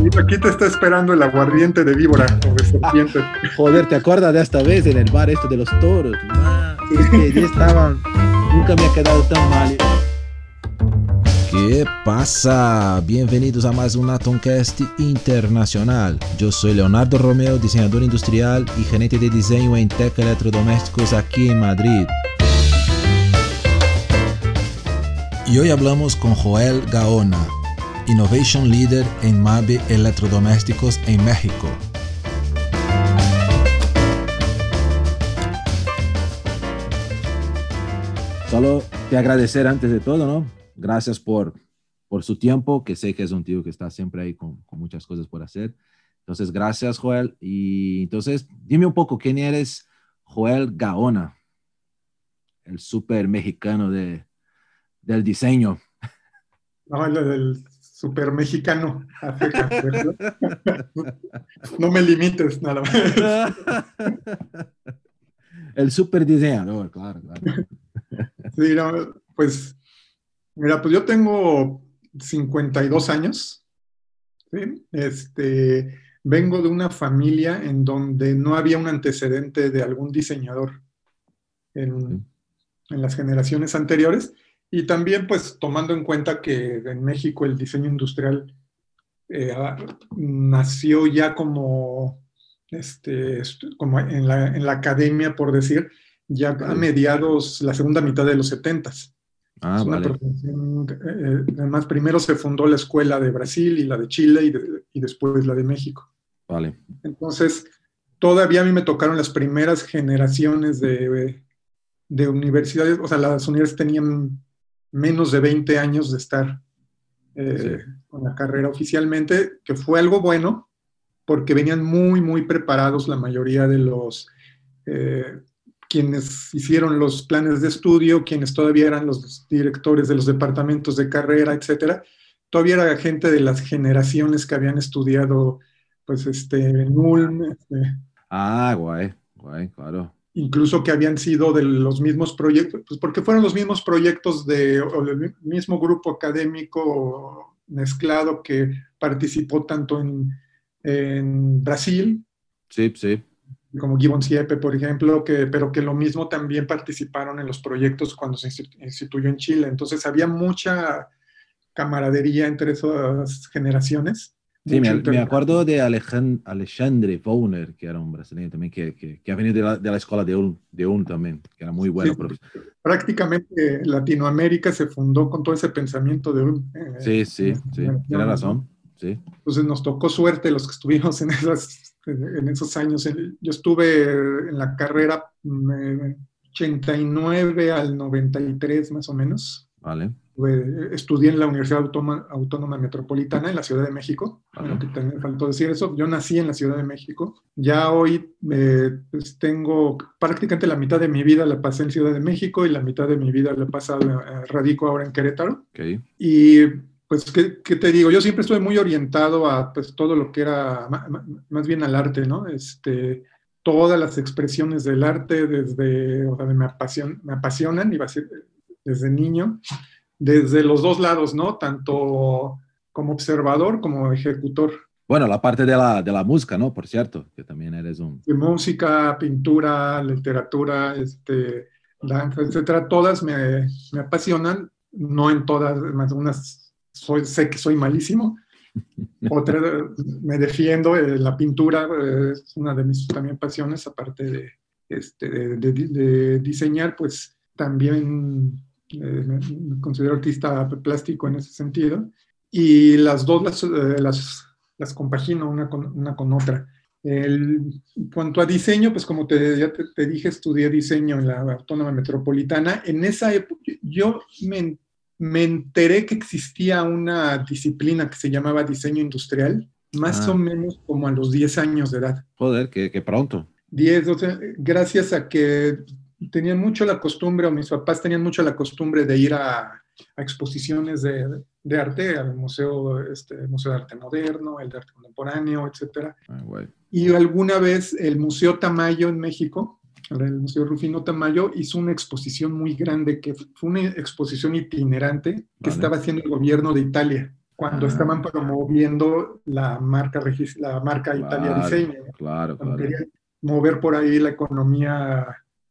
Aquí te está esperando el aguardiente de víbora o de serpiente. Joder, ¿te acuerdas de esta vez en el bar esto de los toros? es que ya estaban, nunca me ha quedado tan mal. ¿Qué pasa? Bienvenidos a más un Atomcast Internacional. Yo soy Leonardo Romeo, diseñador industrial y gerente de diseño en Tech Electrodomésticos aquí en Madrid. Y hoy hablamos con Joel Gaona, Innovation Leader en MABE Electrodomésticos en México. Solo te agradecer antes de todo, ¿no? Gracias por, por su tiempo, que sé que es un tío que está siempre ahí con, con muchas cosas por hacer. Entonces, gracias, Joel. Y entonces, dime un poco, ¿quién eres Joel Gaona? El súper mexicano de, del diseño. No, el del super mexicano. no me limites, nada más. El super diseñador, claro, claro. Sí, pues, mira, pues yo tengo 52 años. ¿sí? Este, vengo de una familia en donde no había un antecedente de algún diseñador en, en las generaciones anteriores. Y también, pues, tomando en cuenta que en México el diseño industrial eh, nació ya como, este, como en, la, en la academia, por decir, ya a mediados, la segunda mitad de los 70 Ah, vale. eh, además, primero se fundó la escuela de Brasil y la de Chile y, de, y, después la de México. Vale. Entonces, todavía a mí me tocaron las primeras generaciones de, de universidades, o sea, las universidades tenían menos de 20 años de estar eh, sí. con la carrera oficialmente, que fue algo bueno, porque venían muy, muy preparados la mayoría de los, eh, quienes hicieron los planes de estudio, quienes todavía eran los directores de los departamentos de carrera, etcétera. Todavía era gente de las generaciones que habían estudiado, pues, este, en Ulm. Este, ah, guay, guay, claro incluso que habían sido de los mismos proyectos, pues porque fueron los mismos proyectos de, o del mismo grupo académico mezclado que participó tanto en, en Brasil, sí, sí. como Gibbon Siepe, por ejemplo, que, pero que lo mismo también participaron en los proyectos cuando se instituyó en Chile. Entonces había mucha camaradería entre esas generaciones. Sí, me, me, acuerdo de Alejandre, Alexandre que era un brasileño también, que, que, que ha venido de la, de la, escuela de Ulm, de Ulm también, que era muy bueno. Sí, prácticamente Latinoamérica se fundó con todo ese pensamiento de Ulm. Eh, sí, sí, sí, tiene razón. Sí. Entonces nos tocó suerte los que estuvimos en, esas, en esos años. Yo estuve en la carrera 89 al 93 más o menos. Vale estudié en la Universidad Autónoma, Autónoma, Metropolitana en la Ciudad de México. Bueno, que también faltó decir eso. Yo nací en la Ciudad de México. Ya hoy eh, pues tengo prácticamente la mitad de mi vida la pasé en Ciudad de México y la mitad de mi vida la pasado, eh, radico ahora en Querétaro. Okay. Y pues, ¿qué, ¿qué, te digo? Yo siempre estuve muy orientado a pues, todo lo que era, más bien al arte, ¿no? Este, todas las expresiones del arte desde, o sea, me, apasion, me apasionan, iba a decir, desde niño desde los dos lados, ¿no? Tanto como observador como ejecutor. Bueno, la parte de la, de la música, ¿no? Por cierto, que también eres un... De música, pintura, literatura, este, danza, etcétera, todas me, me apasionan, no en todas, más unas soy, sé que soy malísimo, otra me defiendo, eh, la pintura eh, es una de mis también pasiones, aparte de, este, de, de, de diseñar, pues también me considero artista plástico en ese sentido, y las dos las, eh, las, las compagino una con, una con otra. El, en cuanto a diseño, pues como te, ya te, te, dije, estudié diseño en la Autónoma Metropolitana. En esa época yo me, me, enteré que existía una disciplina que se llamaba diseño industrial, más ah. o menos como a los 10 años de edad. Joder, que, que pronto. 10, o sea, gracias a que tenían mucho la costumbre, o mis papás tenían mucho la costumbre de ir a, a exposiciones de, de, arte, al museo, este, museo de Arte Moderno, el de Arte Contemporáneo, etc. Ah. Y alguna vez el Museo Tamayo en México, el Museo Rufino Tamayo, hizo una exposición muy grande, que fue una exposición itinerante que vale. estaba haciendo el gobierno de Italia. cuando Ah. estaban promoviendo la marca, la marca Italia Claro, Diseño. Claro, claro. mover por ahí la economía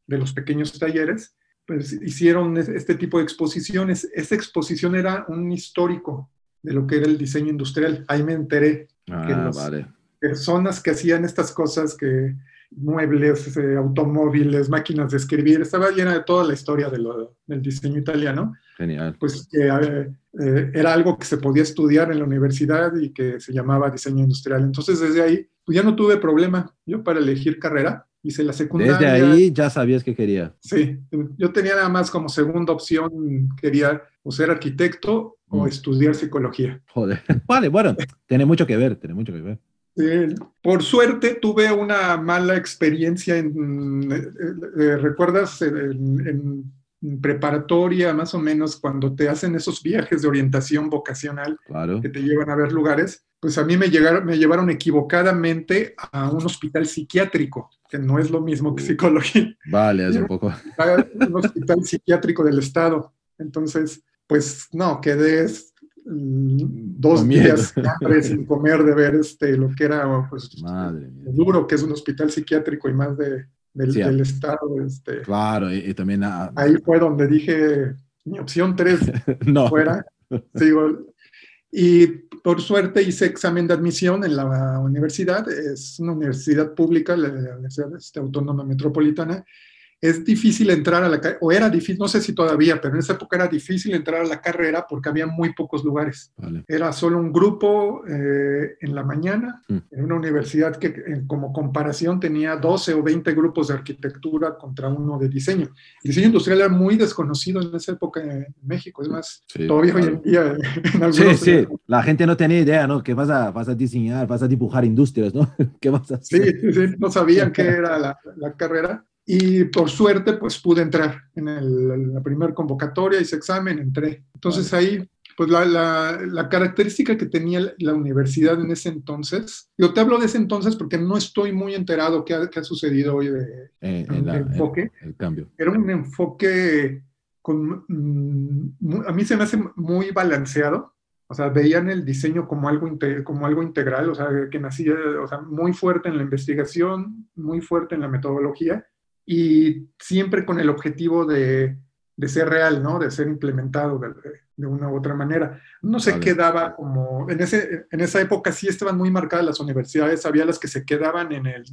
de los pequeños talleres, pues hicieron es- este tipo de exposiciones. Esta exposición era un histórico de lo que era el diseño industrial. Ahí me enteré que Ah, los- vale. personas que hacían estas cosas que muebles, eh, automóviles, máquinas de escribir, estaba llena de toda la historia de lo- del diseño italiano, Genial. pues que eh, eh, era algo que se podía estudiar en la universidad y que se llamaba diseño industrial. Entonces desde ahí, pues ya no tuve problema yo para elegir carrera, hice la secundaria. Desde ahí ya sabías que quería. Sí, yo tenía nada más como segunda opción, quería o ser arquitecto o Mm. estudiar psicología. Joder. Vale, bueno, tiene mucho que ver, tiene mucho que ver. Por suerte tuve una mala experiencia en, eh, eh, ¿recuerdas? En, en- en preparatoria, más o menos, cuando te hacen esos viajes de orientación vocacional Claro. que te llevan a ver lugares, pues a mí me, llegaron, me llevaron equivocadamente a un hospital psiquiátrico, que no es lo mismo que Uh. psicología, Vale, un poco. a un hospital psiquiátrico del Estado. Entonces, pues no, quedé mm, dos días sin hambre, sin comer de ver este, lo que era pues, Madre duro, que es un hospital psiquiátrico y más de, del, Sí. del Estado. Este. Claro, y, y también. ah, Ahí fue donde dije, mi opción 3 no. fuera. Sigo. Y por suerte hice examen de admisión en la universidad. Es una universidad pública, la Universidad este, Autónoma Metropolitana. Es difícil entrar a la carrera, o era difícil, no sé si todavía, pero en esa época era difícil entrar a la carrera porque había muy pocos lugares. Vale. Era solo un grupo eh, en la mañana, Mm. en una universidad que eh, como comparación tenía 12 o 20 grupos de arquitectura contra uno de diseño. El diseño industrial era muy desconocido en esa época en México, es más, Sí, todavía hoy claro. en día en algunos... Sí, sí, la gente no tenía idea, ¿no? Que vas a, vas a diseñar, vas a dibujar industrias, ¿no? ¿Qué vas a hacer? sí, sí, no sabían qué era la, la carrera y por suerte pues pude entrar en el- la primera convocatoria, hice examen, entré. Entonces ahí, pues la, la- la característica que tenía la- universidad en ese entonces, yo te hablo de ese entonces porque no estoy muy enterado qué ha, qué ha sucedido hoy de, Eh, en el la- en- enfoque. el cambio. Era un enfoque con, mm, a mí se me hace muy balanceado. O sea, veían el diseño como algo, como algo integral, o sea, que nacía, o sea, muy fuerte en la investigación, muy fuerte en la metodología y siempre con el objetivo de, de ser real, ¿no? De ser implementado de, de una u otra manera. No se Vale. quedaba como, en, ese, en esa época sí estaban muy marcadas las universidades, había las que se quedaban en el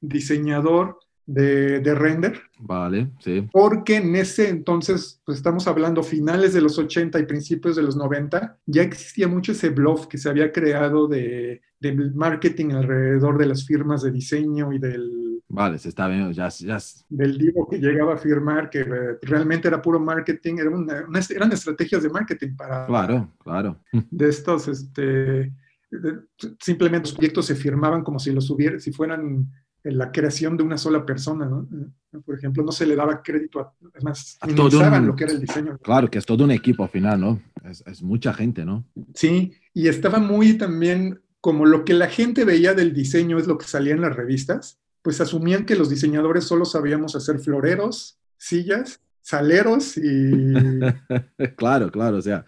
diseñador de, de render, Vale, sí. porque en ese entonces, pues estamos hablando finales de los 80 y principios de los 90, ya existía mucho ese bluff que se había creado de, del marketing alrededor de las firmas de diseño y del, Vale, se está viendo, ya, ya. del divo que llegaba a firmar, que eh, realmente era puro marketing, era una- una- eran estrategias de marketing para Claro, claro. de estos, este, de- simplemente los proyectos se firmaban como si los hubiera, si fueran la creación de una sola persona, ¿no? Eh, Por ejemplo, no se le daba crédito a, además, A todo un- lo que era el diseño. Claro, que es todo un equipo al final, ¿no? Es, es mucha gente, ¿no? Sí, y estaba muy también, como lo que la gente veía del diseño es lo que salía en las revistas, pues asumían que los diseñadores solo sabíamos hacer floreros, sillas, saleros y... claro, claro, o sea,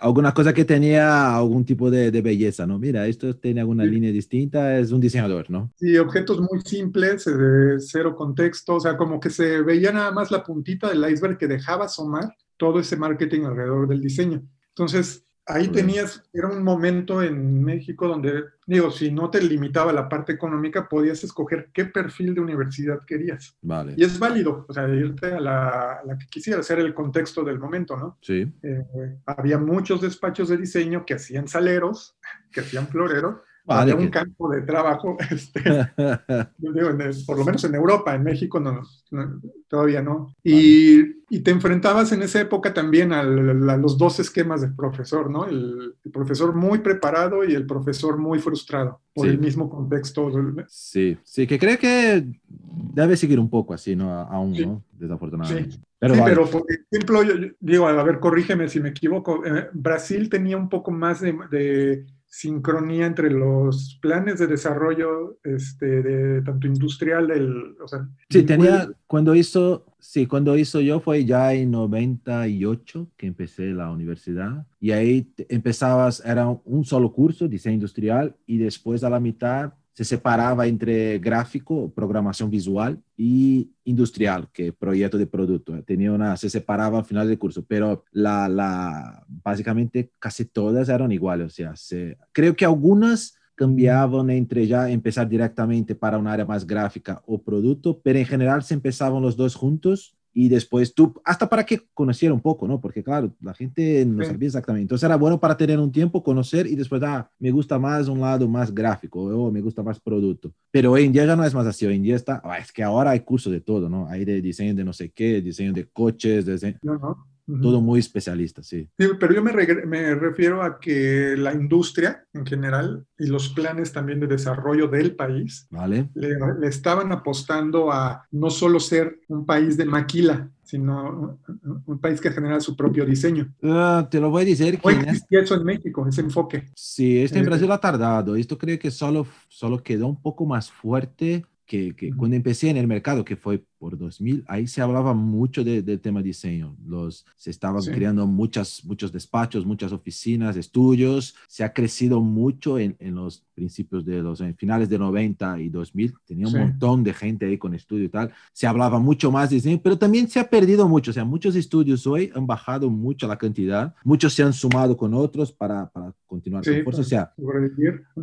alguna cosa que tenía algún tipo de, de belleza, ¿no? Mira, esto tiene alguna Sí. línea distinta, es un diseñador, ¿no? y objetos muy simples, eh, cero contexto, o sea, como que se veía nada más la puntita del iceberg que dejaba asomar todo ese marketing alrededor del diseño. Entonces, ahí tenías, era un momento en México donde, digo, si no te limitaba la parte económica, podías escoger qué perfil de universidad querías. Vale. Y es válido, o sea, irte a la, a la que quisiera ser el contexto del momento, ¿no? Sí, Eh, había muchos despachos de diseño que hacían saleros, que hacían floreros, vale. había un que- campo de trabajo, este, yo digo, en el- por lo menos en Europa, en México no, no, todavía no. Y, y te enfrentabas en esa época también al- a, los dos esquemas de profesor, ¿no? El, el profesor muy preparado y el profesor muy frustrado por Sí. el mismo contexto. del- Sí, sí, que creo que debe seguir un poco así, ¿no? Aún, Sí. ¿no? Desafortunadamente. Sí. Pero sí, vale. pero por ejemplo, yo, yo digo, a ver, corrígeme si me equivoco, eh, Brasil tenía un poco más de, de sincronía entre los planes de desarrollo, este, de tanto industrial, del, o sea, Sí, tenía, cuando hizo, Sí, cuando hizo yo fue ya en 98 que empecé la universidad. Y ahí empezabas, era un solo curso, diseño industrial, y después a la mitad se separaba entre gráfico, programación visual y industrial, que proyecto de producto. Tenía una, se separaba al final del curso, pero la, la, básicamente casi todas eran iguales. O sea, se, creo que algunas cambiaban entre ya empezar directamente para un área más gráfica o producto, pero en general se empezaban los dos juntos y después tú, hasta para que conociera un poco, ¿no? Porque claro, la gente no sabía exactamente. Entonces era bueno para tener un tiempo, conocer y después, ah, me gusta más un lado más gráfico o me gusta más producto. Pero hoy en día ya no es más así, hoy en día está, ah, es que ahora hay cursos de todo, ¿no? Hay de diseño de no sé qué, diseño de coches, diseño... No, no. Todo muy especialista, sí. sí pero yo me, me, refiero a que la industria en general y los planes también de desarrollo del país vale. le, estaban apostando a no solo ser un país de maquila, sino un país que genera su propio diseño. Ah, te lo voy a decir. No existía eso en México, ese enfoque. Sí, este en eh, Brasil ha tardado. Esto creo que solo, solo quedó un poco más fuerte que, que cuando empecé en el mercado, que fue por 2000, ahí se hablaba mucho de, del tema diseño. Los, se estaban creando muchas, muchos despachos, muchas oficinas, estudios. Se ha crecido mucho en, en los principios de los en finales de 90 y 2000. Tenía un montón de gente ahí con estudio y tal. Se hablaba mucho más de diseño, pero también se ha perdido mucho. O sea, muchos estudios hoy han bajado mucho la cantidad. Muchos se han sumado con otros para, para continuar con fuerza. O sea,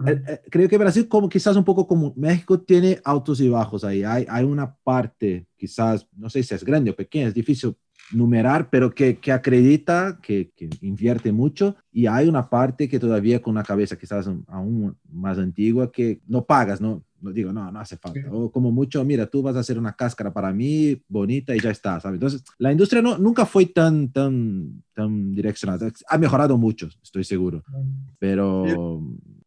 eh, eh, creo que Brasil, como quizás un poco como México, tiene altos y bajos ahí. Hay, hay una parte quizás, no sé si es grande o pequeña, es difícil numerar, pero que, que acredita, que, que, invierte mucho y hay una parte que todavía con una cabeza quizás aún más antigua que no pagas, ¿no? No digo, no, no hace falta. O como mucho, mira, tú vas a hacer una cáscara para mí bonita y ya está, ¿sabes? Entonces, la industria no, nunca fue tan, tan, tan direccionada. Ha mejorado mucho, estoy seguro. Pero...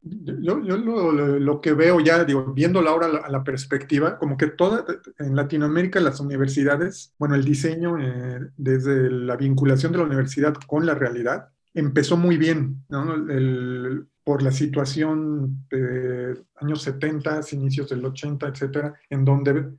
Yo, yo lo, lo, que veo ya, digo, ahora a la, perspectiva, como que toda, en Latinoamérica las universidades, bueno, el diseño, eh, desde la vinculación de la universidad con la realidad, empezó muy bien, ¿no? El, por la situación de años 70, inicios del 80, etcétera, en donde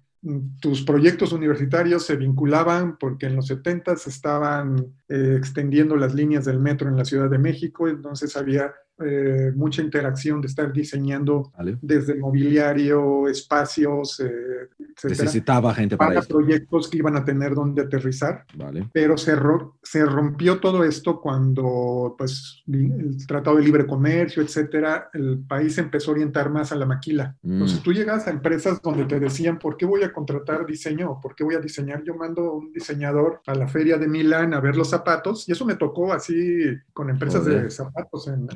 tus proyectos universitarios se vinculaban porque en los 70 estaban eh, extendiendo las líneas del metro en la Ciudad de México, entonces había eh, mucha interacción de estar diseñando desde mobiliario, espacios, eh, Necesitaba gente para, proyectos que iban a tener donde aterrizar. Vale. Pero se, se rompió todo esto cuando pues, el Tratado de Libre Comercio, etcétera, el país empezó a orientar más a la maquila. Mm. Entonces tú llegas a empresas donde te decían, ¿por qué voy a contratar diseño? ¿O por qué voy a diseñar? Yo mando un diseñador a la feria de Milán a ver los zapatos y eso me tocó así con empresas de zapatos en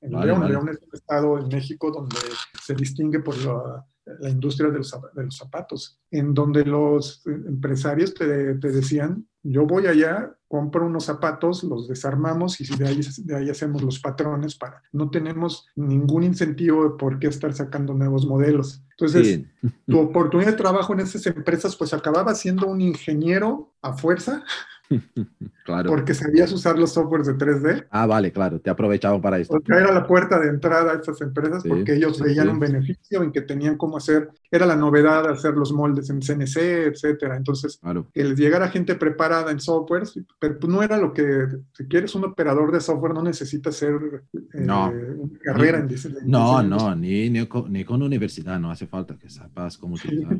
en León. León es un estado en México donde se distingue por la, industria de los, de los, zapatos, en donde los empresarios te, te, decían, yo voy allá, compro unos zapatos, los desarmamos y de ahí, de ahí hacemos los patrones para, no tenemos ningún incentivo de por qué estar sacando nuevos modelos. Entonces, tu oportunidad de trabajo en esas empresas, pues acababa siendo un ingeniero a fuerza claro. Porque sabías usar los softwares de 3D. Ah, vale, claro, te aprovechaban para esto. Porque era la puerta de entrada a estas empresas porque ellos veían un beneficio en que tenían cómo hacer, era la novedad hacer los moldes en CNC, etcétera. Entonces, que les llegara gente preparada en softwares, pero pues no era lo que, si quieres un operador de software, no necesitas ser eh, no. una carrera en diseño. No, no, ni, ni, con, ni, con, universidad, no hace falta que sepas cómo utilizar.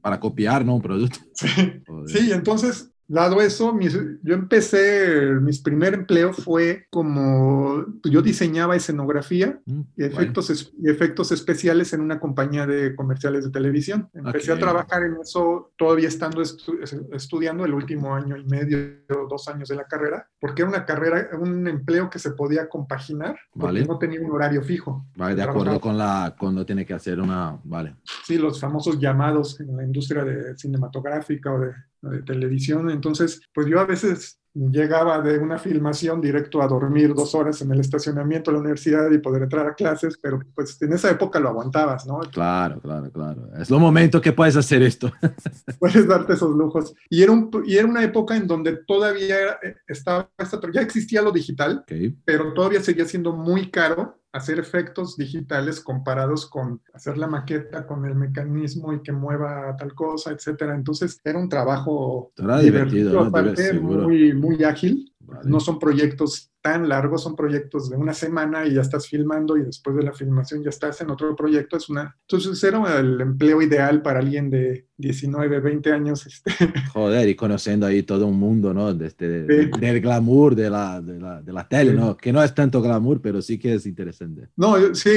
Para copiar, ¿no? Un producto. Sí, sí entonces Dado eso, yo empecé, mi primer empleo fue como, yo diseñaba escenografía mm, y, efectos, efectos especiales en una compañía de comerciales de televisión. Empecé a trabajar en eso todavía estando estudiando el último año y medio, dos años de la carrera, porque era una carrera, un empleo que se podía compaginar, porque no tenía un horario fijo. Vale, de acuerdo con la, cuando tiene que hacer una, vale. Sí, los famosos llamados en la industria de cinematográfica o de de televisión. Entonces, pues yo a veces llegaba de una filmación directo a dormir dos horas en el estacionamiento de la universidad y poder entrar a clases, pero pues en esa época lo aguantabas, ¿no? Claro, claro, claro. Es lo momento que puedes hacer esto. puedes darte esos lujos. Y era, un, y era una época en donde todavía estaba, ya existía lo digital, pero todavía seguía siendo muy caro hacer efectos digitales comparados con hacer la maqueta con el mecanismo y que mueva tal cosa, etcétera. Entonces era un trabajo divertido, ¿no? aparte, muy, muy ágil. Vale. No son proyectos tan largos, son proyectos de una semana y ya estás filmando y después de la filmación ya estás en otro proyecto. Es una... Entonces era el empleo ideal para alguien de 19, 20 años. Este, Joder, y conociendo ahí todo un mundo, ¿no? De este, Sí. del glamour de la, de la, de la tele, Sí. ¿no? Que no es tanto glamour, pero sí que es interesante. No, sí,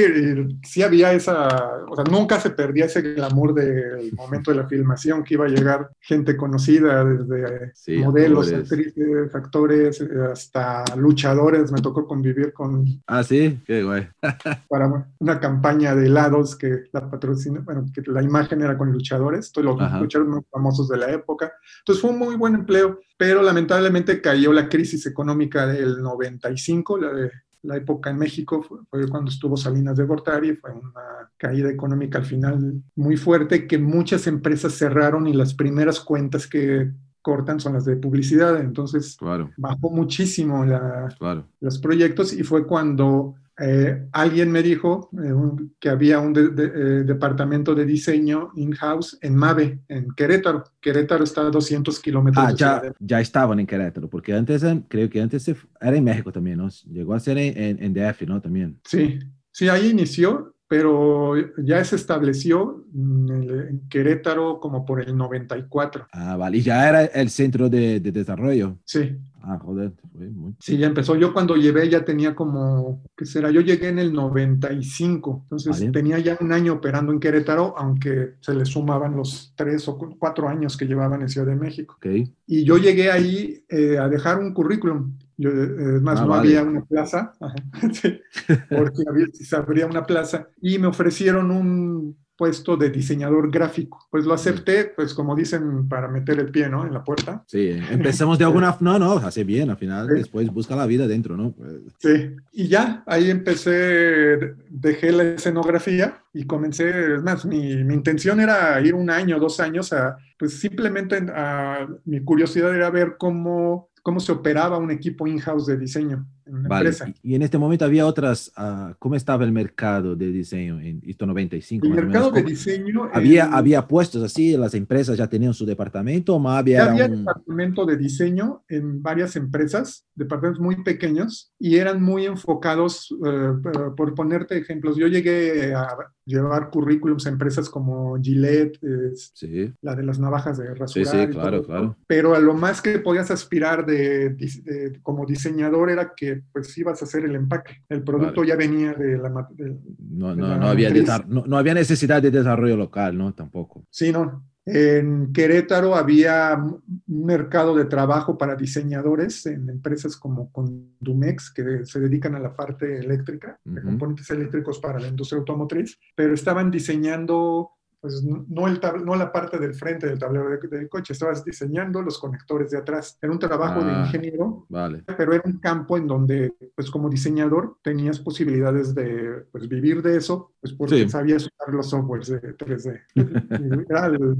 sí había esa, o sea, nunca se perdía ese glamour del momento de la filmación, que iba a llegar gente conocida, desde Sí, modelos, actores. actrices, actores, eh, hasta luchadores. Me tocó convivir con, Ah, sí, qué guay. para una campaña de helados que la patrocina, bueno, que la imagen era con luchadores, todos los Ajá. luchadores muy famosos de la época. Entonces fue un muy buen empleo, pero lamentablemente cayó la crisis económica del 95, la de la época en México fue, fue cuando estuvo Salinas de Gortari, fue una caída económica al final muy fuerte que muchas empresas cerraron y las primeras cuentas que cortan son las de publicidad, entonces Claro, bajó muchísimo la, claro. los proyectos y fue cuando eh, alguien me dijo eh, un- que había un de- de- eh, departamento de diseño in-house en Mave, en Querétaro. Querétaro está a 200 kilómetros Ah, de ya, Ciudad ya estaban en Querétaro, porque antes, creo que antes era en México también, ¿no? Llegó a ser en, en, en DF, ¿no? También. Sí, sí, ahí inició, pero ya se estableció en, Querétaro como por el 94. Ah, vale. Y ya era el centro de, de desarrollo. Sí, Ah, joder. fue muy- sí, ya empezó. Yo cuando llevé ya tenía como, ¿qué será? Yo llegué en el 95, entonces Vale. tenía ya un año operando en Querétaro, aunque se le sumaban los tres o cu- cuatro años que llevaban en Ciudad de México. Ok. Y yo llegué ahí eh, a dejar un currículum. Yo, eh, es más, Ah, no vale. había una plaza, sí, porque había, se abría una plaza y me ofrecieron un puesto de diseñador gráfico. Pues lo acepté, pues como dicen, para meter el pie, ¿no? En la puerta. Sí, empezamos de alguna... No, no, hace bien, al final, Sí. después busca la vida dentro, ¿no? Pues, Sí, y ya, ahí empecé, dejé la escenografía y comencé, es más, mi, mi intención era ir un año, dos años a, pues simplemente a, mi curiosidad era ver cómo, cómo se operaba un equipo in-house de diseño en una Vale, empresa. y, en este momento había otras, ah, ¿cómo estaba el mercado de diseño en esto 95? El mercado de ¿Cómo- diseño... ¿Había, en- había puestos así, las empresas ya tenían su departamento o más había, Ya había un... departamento de diseño en varias empresas, departamentos muy pequeños, y eran muy enfocados, eh, por- ponerte ejemplos, yo llegué a llevar currículums a empresas como Gillette, eh, Sí, la de las navajas de rasurar. sí, y claro, todo claro. Pero a lo más que podías aspirar de, dis- de- como diseñador era que pues ibas a hacer el empaque. El producto Vale. ya venía de la... de- no, de no, la no, había no, no había necesidad de desarrollo local, ¿no? Tampoco. Sí, no. En Querétaro había un mercado de trabajo para diseñadores en empresas como Condumex, que se dedican a la parte eléctrica, de Ujú. componentes eléctricos para la industria automotriz, pero estaban diseñando, pues no, el tab- no la parte del frente del tablero de- del coche, estabas diseñando los conectores de atrás. Era un trabajo de Ah. ingeniero Vale. pero era un campo en donde, pues como diseñador, tenías posibilidades de pues, vivir de eso, pues porque Sí. sabías usar los softwares de 3D. Era el-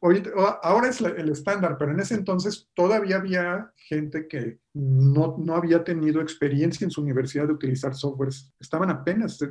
ahorita- ahora es la- el estándar, pero en ese entonces todavía había gente que no, no había tenido experiencia en su universidad de utilizar softwares. Estaban apenas... eh,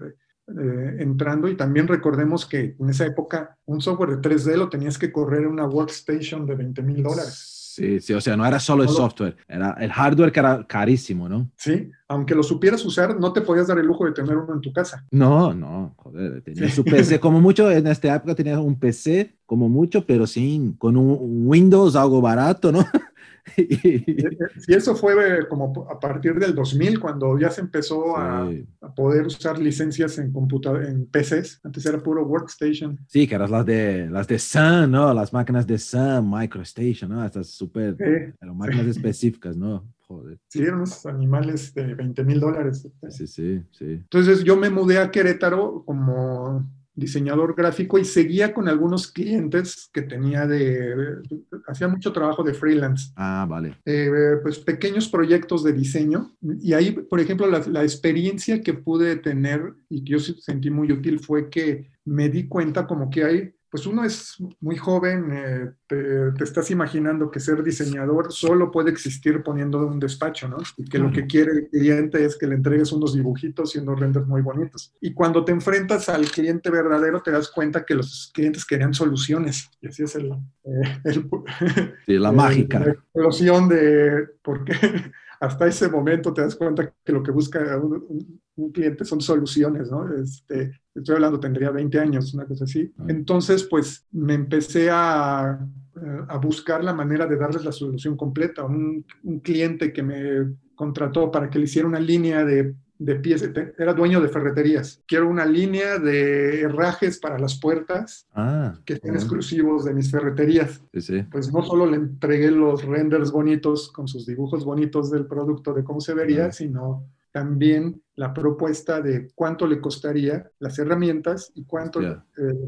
eh, entrando y también recordemos que en esa época un software de 3D lo tenías que correr en una workstation de 20 mil dólares. Sí, sí, o sea, no era solo el software, era el hardware que era carísimo, ¿no? Sí, aunque lo supieras usar, no te podías dar el lujo de tener uno en tu casa. No, no, joder, tenía Sí. su PC como mucho, en esta época tenía un PC como mucho, pero sin, con un Windows algo barato, ¿no? Y- Y eso fue como a partir del 2000, cuando ya se empezó a, Sí. a poder usar licencias en en PCs. Antes era puro workstation. Sí, que eran las de, las de Sun, ¿no? Las máquinas de Sun, MicroStation, ¿no? Estas súper, Sí, eran máquinas específicas, ¿no? Joder. sí, eran unos animales de 20 mil dólares. Sí, sí, sí. Entonces yo me mudé a Querétaro como diseñador gráfico y seguía con algunos clientes que tenía de, hacía mucho trabajo de freelance. Ah, vale. eh, pues pequeños proyectos de diseño y ahí, por ejemplo, la, la experiencia que pude tener y que yo sentí muy útil fue que me di cuenta como que hay pues uno es muy joven, eh, te, estás imaginando que ser diseñador solo puede existir poniendo un despacho, ¿no? Y que lo que quiere el cliente es que le entregues unos dibujitos y unos renders muy bonitos. Y cuando te enfrentas al cliente verdadero, te das cuenta que los clientes querían soluciones. Y así es el... Eh, la mágica. La explosión de... ¿Por qué? hasta ese momento te das cuenta que lo que busca un, cliente son soluciones, ¿no? Este, estoy hablando, tendría 20 años, una cosa así. Ah. Entonces, pues me empecé a, a buscar la manera de darles la solución completa. Un, un cliente que me contrató para que le hiciera una línea de de pies, era dueño de ferreterías. Quiero una línea de herrajes para las puertas ah, que sean exclusivos de mis ferreterías. Pues no solo le entregué los renders bonitos con sus dibujos bonitos del producto de cómo se vería, sino también la propuesta de cuánto le costaría las herramientas y cuánto eh,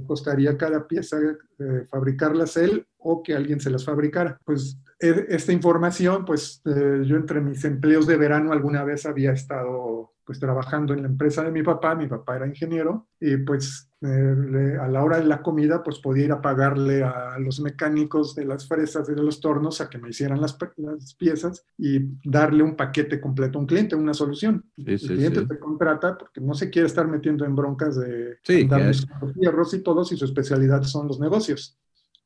costaría cada pieza eh, fabricarlas él o que alguien se las fabricara. Pues e, esta información, pues eh, yo entre mis empleos de verano alguna vez había estado pues trabajando en la empresa de mi papá, mi papá era ingeniero, y pues eh, a la hora de la comida pues podía ir a pagarle a los mecánicos de las fresas y de los tornos a que me hicieran las, las piezas y darle un paquete completo a un cliente, una solución. el cliente te contrata porque no se quiere estar metiendo en broncas de darle los hierros y todo si su especialidad son los negocios,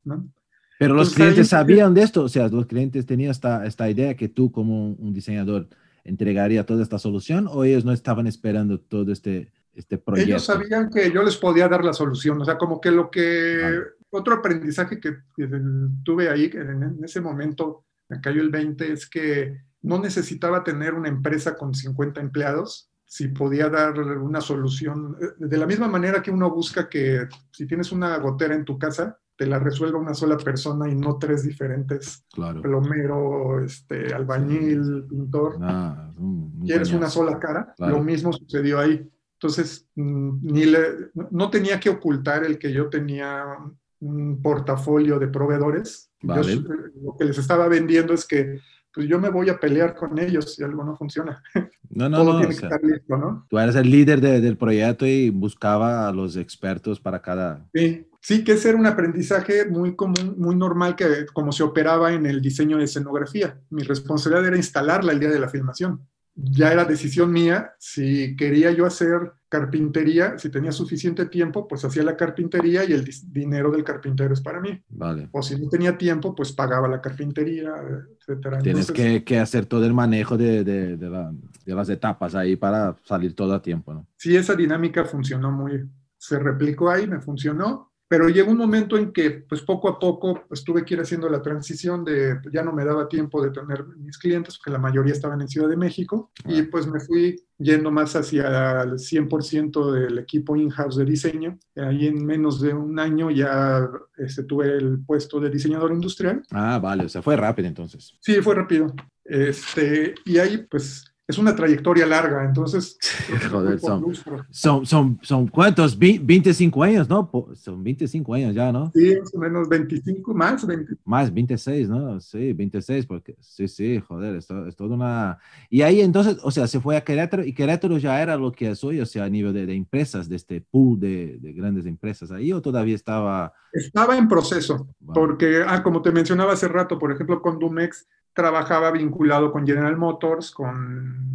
¿no? Pero los clientes sabían de esto, o sea, los clientes tenían esta, esta idea que tú como un diseñador entregaría toda esta solución o ellos no estaban esperando todo este, este proyecto? Ellos sabían que yo les podía dar la solución, o sea, como que lo que... Otro aprendizaje que, tuve ahí, en, en ese momento me cayó el 20, es que no necesitaba tener una empresa con 50 empleados si podía dar una solución, eh, de la misma manera que uno busca que si tienes una gotera en tu casa, te la resuelva una sola persona y no tres diferentes. Claro. Plomero, este, albañil, pintor. Ah, Quieres una sola cara. Lo mismo sucedió ahí. Entonces, mm, ni le, no tenía que ocultar el que yo tenía un portafolio de proveedores. lo que les estaba vendiendo es que pues yo me voy a pelear con ellos si algo no funciona. No, no, no, tiene que estar listo, ¿no? Tú eres el líder del proyecto y buscaba a los expertos para cada... Sí, Sí, que ese era un aprendizaje muy común, muy normal, que como se operaba en el diseño de escenografía. Mi responsabilidad era instalarla el día de la filmación. Ya era decisión mía, si quería yo hacer carpintería, si tenía suficiente tiempo, pues hacía la carpintería y el dinero del carpintero es para mí. Vale. O si no tenía tiempo, pues pagaba la carpintería, etcétera. Tienes que, que, hacer todo el manejo de, de, de, la, de, las etapas ahí para salir todo a tiempo, ¿no? Sí, esa dinámica funcionó muy, se replicó ahí, me funcionó pero llegó un momento en que, pues poco a poco, pues tuve que ir haciendo la transición de, ya no me daba tiempo de tener mis clientes, porque la mayoría estaban en Ciudad de México, y pues me fui yendo más hacia el 100% del equipo in-house de diseño. Ahí en menos de un año ya este, tuve el puesto de diseñador industrial. Ah, vale, o sea, fue rápido entonces. Sí, fue rápido. Este, y ahí pues es una trayectoria larga, entonces... Joder, son, son, son, cuántos, 25 años, ¿no? Son 25 años ya, ¿no? Sí, más o menos 25, más 20. Más 26, ¿no? Sí, 26, porque sí, sí, joder, es, es toda una... Y ahí entonces, o sea, se fue a Querétaro y Querétaro ya era lo que es hoy, o sea, a nivel de, de empresas, de este pool de, de, grandes empresas, ahí o todavía estaba... Estaba en proceso, porque, ah, como te mencionaba hace rato, por ejemplo, con Dumex trabajaba vinculado con General Motors, con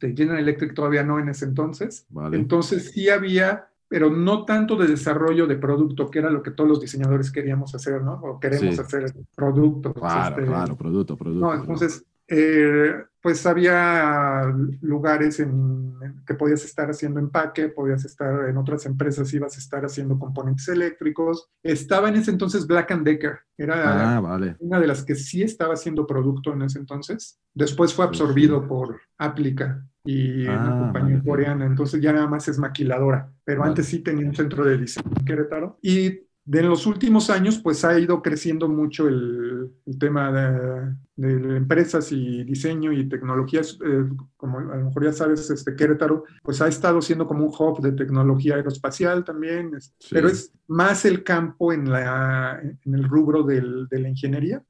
de General Electric todavía no en ese entonces. Entonces sí había, pero no tanto de desarrollo de producto, que era lo que todos los diseñadores queríamos hacer, ¿no? O queremos hacer producto. Claro, este, claro, producto, producto. No, entonces eh, pues había lugares en, que podías estar haciendo empaque, podías estar en otras empresas, ibas a estar haciendo componentes eléctricos. Estaba en ese entonces Black and Decker, era ah, vale. una de las que sí estaba haciendo producto en ese entonces. Después fue absorbido por Aplica y una ah, compañía coreana, entonces ya nada más es maquiladora, pero antes sí tenía un centro de diseño en Querétaro. Y de los últimos años, pues ha ido creciendo mucho el, tema de, empresas y diseño y tecnologías. Eh, como a lo mejor ya sabes, este Querétaro, pues ha estado siendo como un hub de tecnología aeroespacial también, pero es más el campo en, la, en el rubro del, de la ingeniería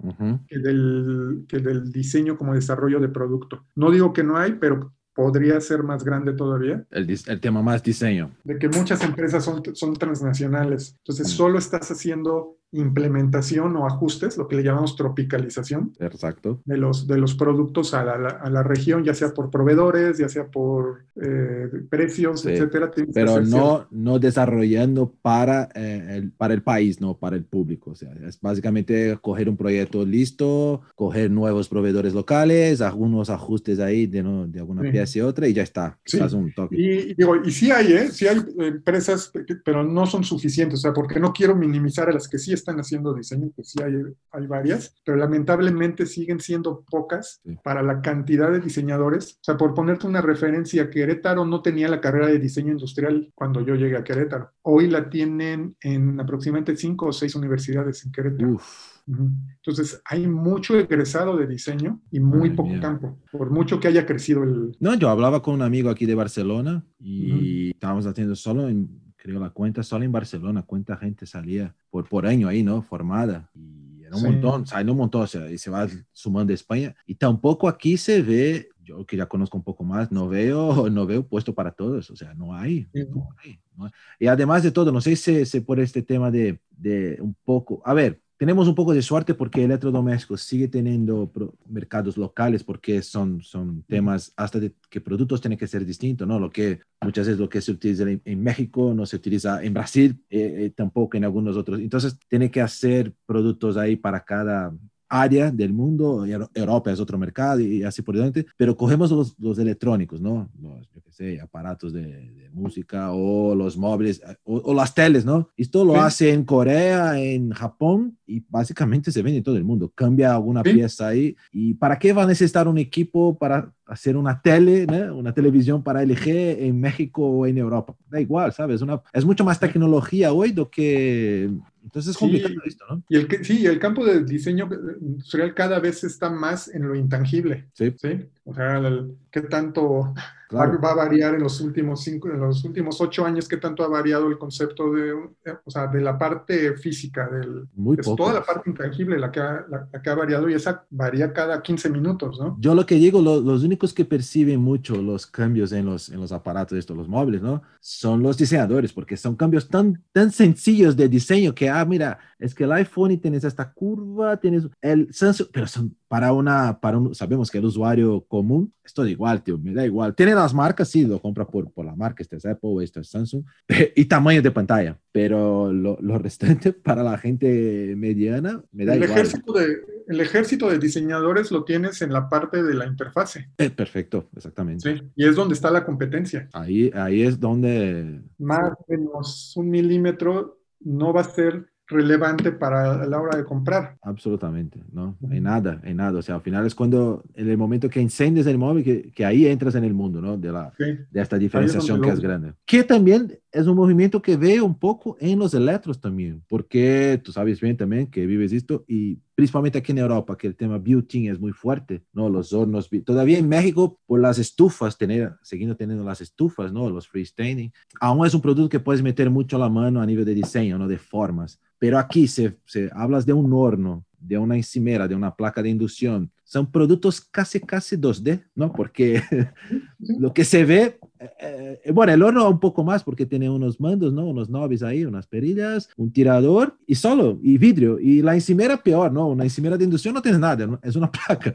que, del, que del diseño como desarrollo de producto. No digo que no hay, pero podría ser más grande todavía. El, el tema más diseño. De que muchas empresas son, son transnacionales. Entonces, Mm. solo estás haciendo implementación o ajustes, lo que le llamamos tropicalización Exacto. de los, de los productos a la, a la región, ya sea por proveedores, ya sea por eh, precios, Sí, etcétera. Pero no, no desarrollando para, eh, el, para el país, no para el público. O sea, es básicamente coger un proyecto listo, coger nuevos proveedores locales, algunos ajustes ahí de, no- de alguna Sí. pieza y otra y ya está. Sí. Quizás un toque. Y, y digo, y sí hay, ¿eh? Sí hay empresas, pe- pero no son suficientes, o sea, porque no quiero minimizar a las que sí están haciendo diseño, que sí hay, hay varias, pero lamentablemente siguen siendo pocas Sí. para la cantidad de diseñadores. O sea, por ponerte una referencia, Querétaro no tenía la carrera de diseño industrial cuando yo llegué a Querétaro. Hoy la tienen en aproximadamente cinco o seis universidades en Querétaro. Uf. Entonces, hay mucho egresado de diseño y muy Madre poco mía. campo, por mucho que haya crecido el... No, yo hablaba con un amigo aquí de Barcelona y estábamos haciendo solo en, creo la cuenta, solo en Barcelona, cuánta gente salía por, por año ahí, ¿no? Formada. Y era un Sí. montón, no un montón, o sea, y se va sumando España. Y tampoco aquí se ve, yo que ya conozco un poco más, no veo, no veo puesto para todos, o sea, no hay. Sí. no hay, no hay. Y además de todo, no sé si, si por este tema de, de un poco, a ver, tenemos un poco de suerte porque electrodomésticos sigue teniendo mercados locales porque son, son temas hasta de que productos tienen que ser distintos, ¿no? Lo que muchas veces lo que se utiliza en, en México no se utiliza en Brasil, eh, eh, tampoco en algunos otros. Entonces, tiene que hacer productos ahí para cada área del mundo, Europa es otro mercado y así por delante, pero cogemos los, los electrónicos, ¿no? Los, yo qué sé, aparatos de, de música o los móviles eh, o, o las teles, ¿no? Esto lo Sí. hace en Corea, en Japón y básicamente se vende en todo el mundo. Cambia alguna Sí. pieza ahí y ¿para qué va a necesitar un equipo para hacer una tele, ¿no? una televisión para LG en México o en Europa? Da igual, ¿sabes? Una, es mucho más tecnología hoy do que... Entonces es Sí. complicado esto, ¿no? Y el sí, el campo del diseño industrial cada vez está más en lo intangible, Sí, ¿sí? O sea, el- qué tanto claro. va, a variar en los últimos cinco, en los últimos ocho años, qué tanto ha variado el concepto de, eh, o sea, de la parte física, del, Muy es poco. toda la parte intangible la que, ha, la, la que ha variado y esa varía cada 15 minutos, ¿no? Yo lo que digo, lo- los únicos que perciben mucho los cambios en los, en los aparatos, estos, los móviles, ¿no? Son los diseñadores, porque son cambios tan, tan sencillos de diseño que, ah, mira, es que el iPhone tienes esta curva, tienes el Samsung, pero son para una, para un, sabemos que el usuario común, es todo igual, tío, me da igual. Tiene las marcas, sí, lo compra por, por la marca, este es Apple, este es Samsung, y tamaño de pantalla, pero lo, lo restante para la gente mediana, me da El igual. ejército, de, el ejército de diseñadores lo tienes en la parte de la interfase, Eh, perfecto, exactamente. ¿sí? Y es donde está la competencia. Ahí, ahí es donde Más o menos un milímetro no va a ser relevante para la hora de comprar. Absolutamente, ¿no? En nada, en nada. O sea, al final es cuando, en el momento que incendies el móvil, que, que ahí entras en el mundo, ¿no? De, la, ¿sí? de esta diferenciación donde que es grande. Que también es un movimiento que veo un poco en los electros también, porque tú sabes bien también que vives esto y principalmente aquí en Europa, que el tema beauty es muy fuerte, ¿no? Los hornos, todavía en México, por las estufas, tener, siguiendo teniendo las estufas, ¿no? Los freestanding, aún es un producto que puedes meter mucho la mano a nivel de diseño, ¿no? De formas. Pero aquí se, se hablas de un horno, de una encimera, de una placa de inducción. Son productos casi, casi 2D, ¿no? Porque lo que se ve, eh, eh, bueno, el horno un poco más porque tiene unos mandos, ¿no? Unos knobs ahí, unas perillas, un tirador y solo, y vidrio. Y la encimera peor, ¿no? Una encimera de inducción no tiene nada, ¿no? es una placa.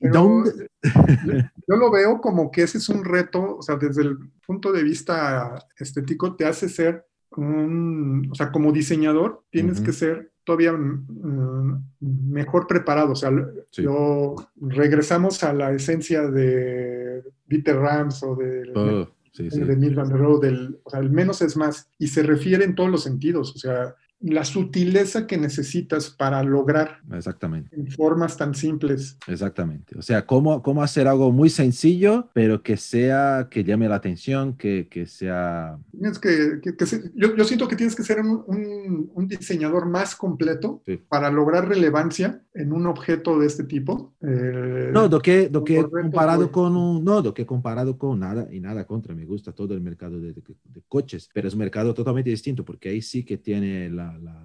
¿Y Pero yo lo veo como que ese es un reto, o sea, desde el punto de vista estético, te hace ser un, o sea, como diseñador, tienes que ser todavía mm, mejor preparado. O sea, Sí. lo- regresamos a la esencia de Dieter Rams o de, Oh, sí, sí. de Mills van der Rohe, del, o sea, el menos es más, y se refiere en todos los sentidos, o sea, la sutileza que necesitas para lograr Exactamente. en formas tan simples. Exactamente. O sea, cómo, cómo hacer algo muy sencillo, pero que sea, que llame la atención, que, que sea... Tienes que, que- que se- yo, yo siento que tienes que ser un, un- un diseñador más completo Sí. para lograr relevancia en un objeto de este tipo. Eh, No, do que, do que comparado pues. con un, no, do que comparado con nada y nada contra, me gusta todo el mercado de, de- de coches, pero es un mercado totalmente distinto porque ahí sí que tiene la, la-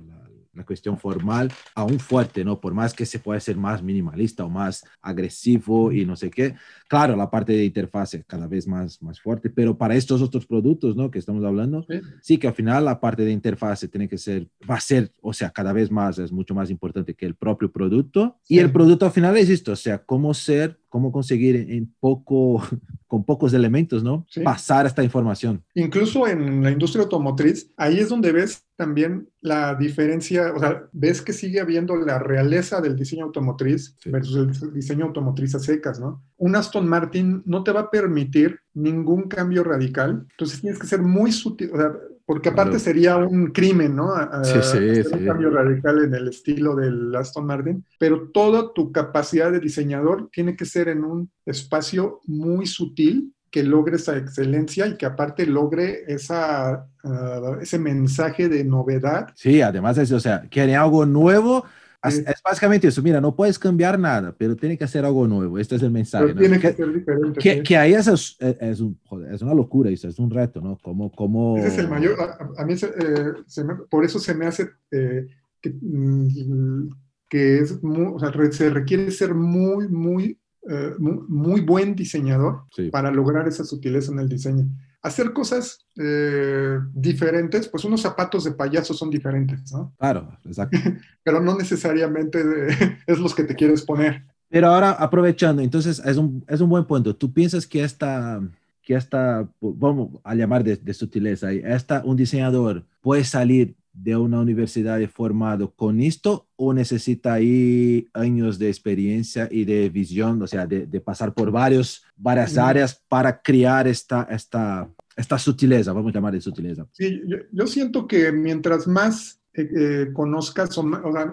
cuestión formal aún fuerte, ¿no? Por más que se pueda ser más minimalista o más agresivo y no sé qué. Claro, la parte de interfase cada vez más, más fuerte, pero para estos otros productos, ¿no? Que estamos hablando, sí. que al final la parte de interfase tiene que ser, va a ser, o sea, cada vez más, es mucho más importante que el propio producto. Y el producto al final es esto, o sea, cómo ser cómo conseguir en poco, con pocos elementos, ¿no? Pasar esta información. Incluso en la industria automotriz, ahí es donde ves también la diferencia, o sea, ves que sigue habiendo la realeza del diseño automotriz versus el diseño automotriz a secas, ¿no? Un Aston Martin no te va a permitir ningún cambio radical, entonces tienes que ser muy sutil, o sea, porque aparte sería un crimen, ¿no? sí, sí, sí. Un cambio radical en el estilo del Aston Martin, pero toda tu capacidad de diseñador tiene que ser en un espacio muy sutil que logre esa excelencia y que aparte logre esa, ah, ese mensaje de novedad. Sí, además es, o sea, quiere algo nuevo, es, básicamente eso, mira, no puedes cambiar nada, pero tiene que hacer algo nuevo. Este es el mensaje. Tiene que, ser diferente. Que, que ahí es, es, un, es, una locura, eso es un reto, ¿no? Como, como... Ese es el mayor, a, mí eh, se me, por eso se me hace eh, que, mm, que, es muy, o sea, se requiere ser muy, muy, eh, muy, muy, buen diseñador para lograr esa sutileza en el diseño hacer cosas eh, diferentes, pues unos zapatos de payaso son diferentes, ¿no? Claro, exacto. Pero no necesariamente es los que te quieres poner. Pero ahora, aprovechando, entonces es un, es un buen punto. ¿Tú piensas que esta, que esta vamos a llamar de, de sutileza, esta, un diseñador puede salir de una universidad formado con esto o necesita ahí años de experiencia y de visión, o sea, de, de pasar por varios, varias áreas para crear esta, esta, esta sutileza, vamos a llamar de sutileza? Sí, yo, yo siento que mientras más eh, eh, conozcas, o,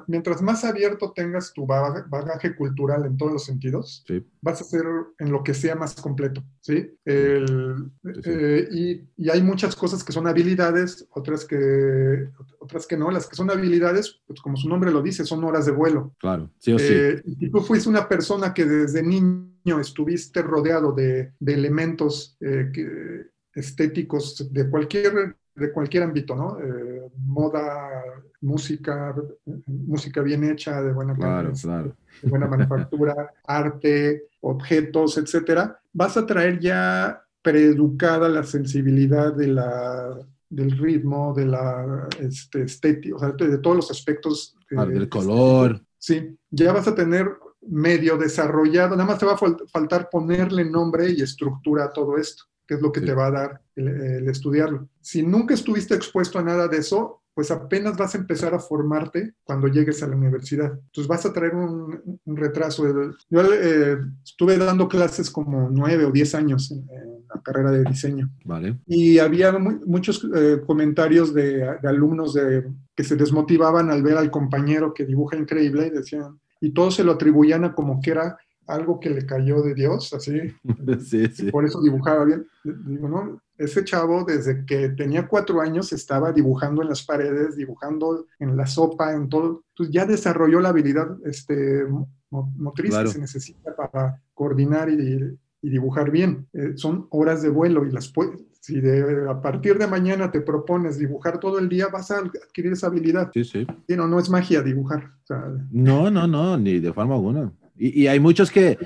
mientras más abierto tengas tu bagaje, cultural en todos los sentidos, vas a ser en lo que sea más completo, ¿sí? Eh, y, y, hay muchas cosas que son habilidades, otras que, otras que no. Las que son habilidades, pues como su nombre lo dice, son horas de vuelo. Claro, sí o sí. Y tú fuiste una persona que desde niño estuviste rodeado de, de elementos que, estéticos de cualquier de cualquier ámbito, ¿no? Eh, moda, música, música bien hecha, de buena claro, claro. De buena manufactura, arte, objetos, etcétera, vas a traer ya preeducada la sensibilidad de la, del ritmo, de la este, estética, o sea, de, todos los aspectos. del color. Sí, ya vas a tener medio desarrollado, nada más te va a faltar ponerle nombre y estructura a todo esto que es lo que te va a dar el, estudiarlo. Si nunca estuviste expuesto a nada de eso, pues apenas vas a empezar a formarte cuando llegues a la universidad. Entonces vas a traer un, retraso. Yo eh, estuve dando clases como nueve o diez años en, la carrera de diseño. Vale. Y había muchos eh, comentarios de, de alumnos de, que se desmotivaban al ver al compañero que dibuja increíble y decían, y todos se lo atribuían a como que era algo que le cayó de Dios, así. Sí, sí. Por eso dibujaba bien. Digo, ¿no? Ese chavo, desde que tenía cuatro años, estaba dibujando en las paredes, dibujando en la sopa, en todo. Entonces ya desarrolló la habilidad este, motriz que se necesita para coordinar y, dibujar bien. Eh, son horas de vuelo y las si de, a partir de mañana te propones dibujar todo el día, vas a adquirir esa habilidad. Sí, sí. Y no, no es magia dibujar. no, no, no, ni de forma alguna. Y, hay muchos que,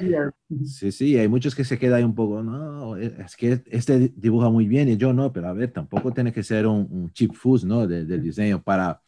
sí, sí, hay muchos que se quedan ahí un poco, no, es que este dibuja muy bien y yo no, pero a ver, tampoco tiene que ser un, un cheap food, ¿no? del diseño para,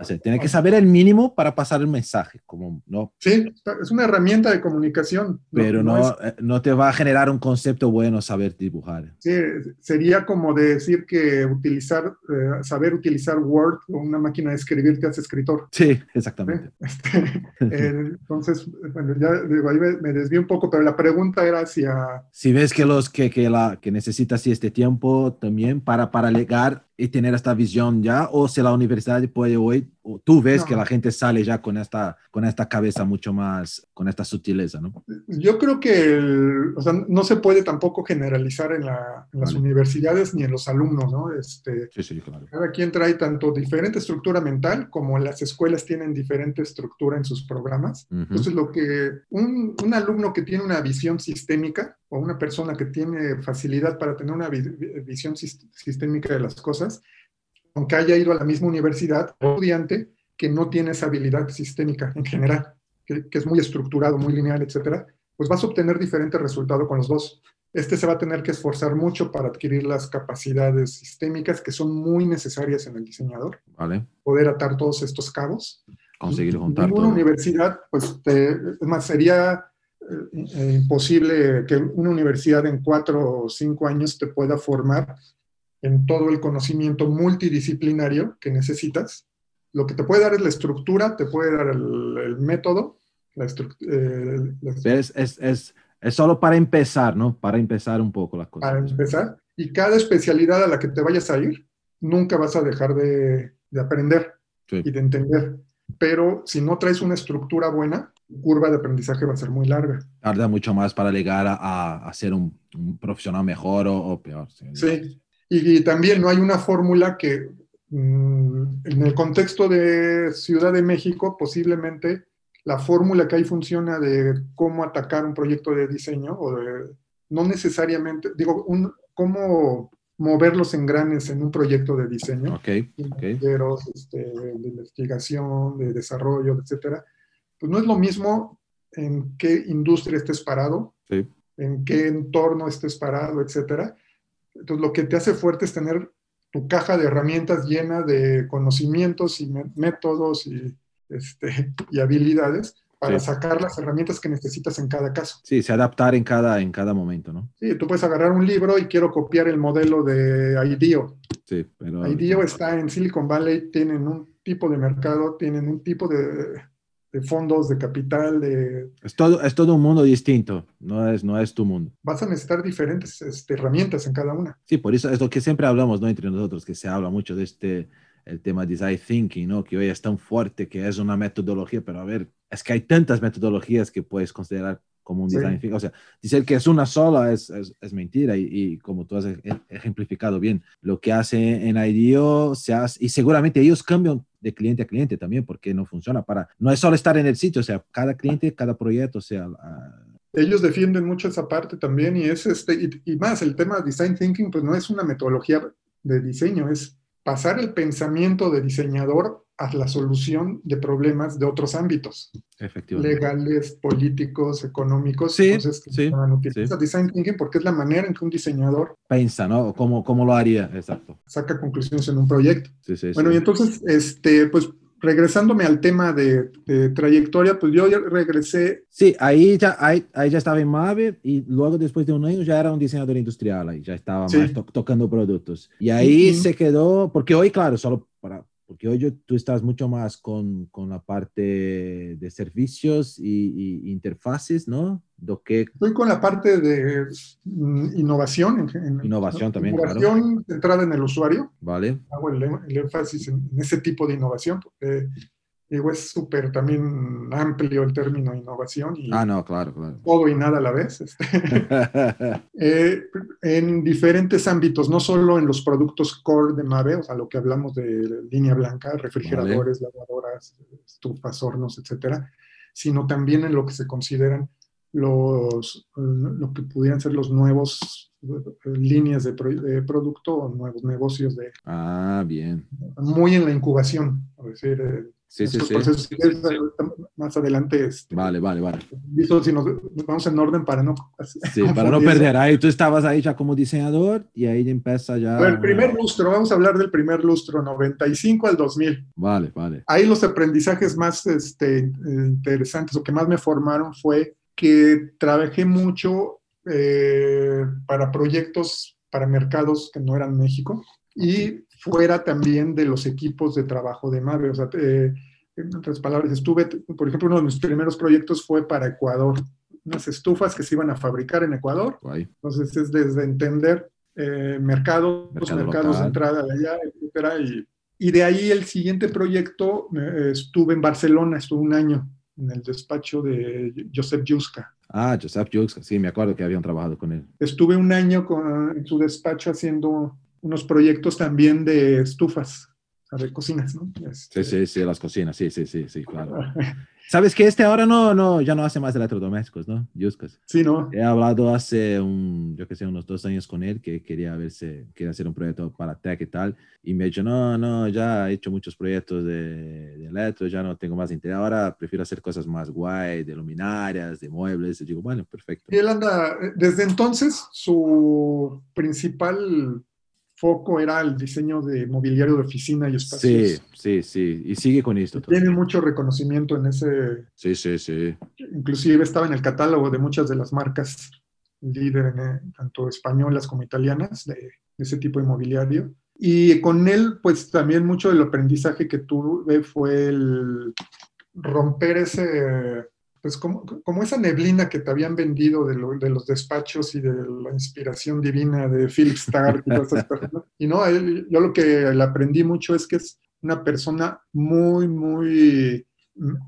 o sea, tiene que saber el mínimo para pasar el mensaje, como, ¿no? Sí, es una herramienta de comunicación. Pero no, no, eh, no, te va a generar un concepto bueno saber dibujar. Sí, sería como decir que utilizar, eh, saber utilizar Word o una máquina de escribir te hace escritor. Sí, exactamente. Este, eh, entonces, bueno, ya ahí me, desvío un poco, pero la pregunta era hacia... Si ves que, los, que, que, la, que necesitas este tiempo también para, para llegar y tener esta visión ya, o si la universidad puede hoy, tú ves que la gente sale ya con esta, con esta cabeza mucho más, con esta sutileza, ¿no? Yo creo que o sea, no se puede tampoco generalizar en, la, en las universidades ni en los alumnos, ¿no? Este, sí, sí, claro. Cada quien trae tanto diferente estructura mental como las escuelas tienen diferente estructura en sus programas. Entonces, lo que un, un alumno que tiene una visión sistémica, o una persona que tiene facilidad para tener una visión sistémica de las cosas, aunque haya ido a la misma universidad, estudiante que no tiene esa habilidad sistémica en general, que, que es muy estructurado, muy lineal, etcétera, pues vas a obtener diferentes resultados con los dos. Este se va a tener que esforzar mucho para adquirir las capacidades sistémicas que son muy necesarias en el diseñador. Vale. Poder atar todos estos cabos. Conseguir juntar Ninguna todo. universidad, pues, te- es más, sería eh, eh, imposible que una universidad en cuatro o cinco años te pueda formar en todo el conocimiento multidisciplinario que necesitas. Lo que te puede dar es la estructura, te puede dar el, el método, la eh, la- Es, es, es, es solo para empezar, ¿no? Para empezar un poco las cosas. para empezar. Y cada especialidad a la que te vayas a ir, nunca vas a dejar de, de aprender Sí. y de entender. Pero si no traes una estructura buena, curva de aprendizaje va a ser muy larga. Tarda mucho más para llegar a, a- a ser un, un profesional mejor o, o peor. Sí. Sí. Y, y también no hay una fórmula que mm, en el contexto de Ciudad de México, posiblemente la fórmula que ahí funciona de cómo atacar un proyecto de diseño, o de, no necesariamente, digo, un, cómo mover los engranes en un proyecto de diseño, Ok, ok. ingenieros, este, de investigación, de desarrollo, etcétera, pues no es lo mismo en qué industria estés parado, Sí. en qué entorno estés parado, etcétera. Entonces, lo que te hace fuerte es tener tu caja de herramientas llena de conocimientos y mé- métodos y, este, y habilidades para Sí. sacar las herramientas que necesitas en cada caso. Sí, se adaptar en cada, en cada momento, ¿no? Sí, tú puedes agarrar un libro y quiero copiar el modelo de IDEO. Sí, pero... IDEO está en Silicon Valley, tienen un tipo de mercado, tienen un tipo de, de fondos, de capital, de... Es todo, es todo un mundo distinto, no es, no es tu mundo. Vas a necesitar diferentes este, herramientas en cada una. Sí, por eso es lo que siempre hablamos, ¿no? Entre nosotros, que se habla mucho de este, el tema design thinking, ¿no? Que hoy es tan fuerte que es una metodología, pero a ver, es que hay tantas metodologías que puedes considerar como un Sí. design thinking. O sea, decir que es una sola es, es, es mentira y, y como tú has e- ejemplificado bien, lo que hace en IDEO se hace, y seguramente ellos cambian de cliente a cliente también porque no funciona para, no es solo estar en el sitio, o sea, cada cliente, cada proyecto, o sea, Ellos defienden mucho esa parte también y es este, y, y más el tema de design thinking, pues no es una metodología de diseño, es pasar el pensamiento de diseñador a la solución de problemas de otros ámbitos, efectivamente. legales, políticos, económicos. Sí, Entonces, sí, utilizar design thinking porque es la manera en que un diseñador Piensa, ¿no? ¿Cómo, cómo lo haría? Exacto. saca conclusiones en un proyecto. Sí, sí, Bueno, sí. y entonces, este, pues regresándome al tema de, de trayectoria, pues yo regresé, Sí, ahí ya, ahí, ahí ya estaba en Mave y luego después de un año ya era un diseñador industrial, ahí ya estaba Sí. más to- tocando productos. Y ahí Ujú. se quedó, porque hoy, claro, solo para, porque hoy yo- tú estás mucho más con, con la parte de servicios y, y interfaces, ¿no? Lo que, estoy con la parte de mm, innovación. en- en- Innovación también, Innovación centrada en el usuario. ¿vale? Hago el, el énfasis en, en ese tipo de innovación, porque digo, es súper también amplio el término innovación y Ah, no, claro, claro. todo y nada a la vez. este. Eh, en diferentes ámbitos, no solo en los productos core de Mave, o sea, lo que hablamos de línea blanca, refrigeradores, lavadoras, estufas, hornos, etcétera, sino también en lo que se consideran los, lo que pudieran ser los nuevos eh, líneas de, pro- de producto o nuevos negocios de ah, bien. muy en la incubación, es decir, eh, Sí, sí, sí. procesos, más adelante, este, Vale, vale, vale. visto si nos, nos vamos en orden para no Sí, para no perder. Ahí tú estabas ahí ya como diseñador y ahí empieza ya. Bueno, el primer lustro, vamos a hablar del primer lustro, 95 al 2000. Vale, vale. Ahí los aprendizajes más este, interesantes o que más me formaron fue que trabajé mucho eh, para proyectos para mercados que no eran México y fuera también de los equipos de trabajo de Mave. O sea, eh, en otras palabras, estuve, por ejemplo, uno de mis primeros proyectos fue para Ecuador, unas estufas que se iban a fabricar en Ecuador. Guay. Entonces es desde entender eh, mercados, Mercado mercados local. de entrada de allá, etcétera. Y, y de ahí el siguiente proyecto, eh, estuve en Barcelona, estuve un año en el despacho de Josep Yuska. Ah, Joseph Jukes, sí, me acuerdo que habían trabajado con él. Estuve un año con, en su despacho haciendo unos proyectos también de estufas. de cocinas, ¿no? Sí, sí, sí, las cocinas, sí, sí, sí, sí, claro. Sabes que este ahora no, no, ya no hace más electrodomésticos, ¿no? Yuskas. Sí, ¿no? He hablado hace un, yo que sé, unos dos años con él que quería verse, quería hacer un proyecto para tech y tal. Y me ha dicho, no, no, ya he hecho muchos proyectos de, de electro, ya no tengo más interés. Ahora prefiero hacer cosas más guay, de luminarias, de muebles. Y digo, bueno, perfecto. Y él anda, desde entonces, su principal foco era el diseño de mobiliario de oficina y espacios. Sí, sí, sí, y sigue con esto. Tiene mucho reconocimiento en ese... Sí, sí, sí. Inclusive estaba en el catálogo de muchas de las marcas líder, en, tanto españolas como italianas, de, de, ese tipo de mobiliario. Y con él, pues también mucho del aprendizaje que tuve fue el romper ese pues como, como, esa neblina que te habían vendido de, lo, de, los despachos y de la inspiración divina de Philip Stark y todas esas personas. Y no, él, yo lo que le aprendí mucho es que es una persona muy, muy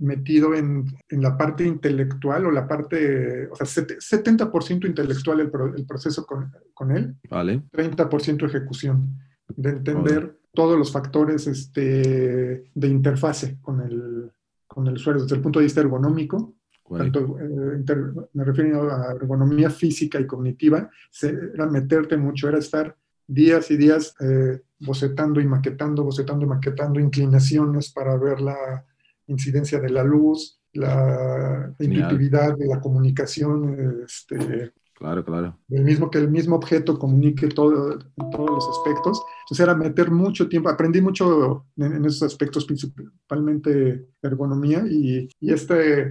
metido en, en la parte intelectual o la parte, o sea, 70% intelectual el, el proceso con, con, él, vale. 30% ejecución, de entender vale. todos los factores este, de interfase con el, con el usuario desde el punto de vista ergonómico, tanto, eh, inter, me refiero a ergonomía física y cognitiva, se, era meterte mucho, era estar días y días eh, bocetando y maquetando, bocetando y maquetando inclinaciones para ver la incidencia de la luz, la intuitividad de la comunicación, este, Claro, claro. El mismo que el mismo objeto comunique todo, en todos los aspectos. Entonces era meter mucho tiempo. Aprendí mucho en, en esos aspectos, principalmente ergonomía y, y, este,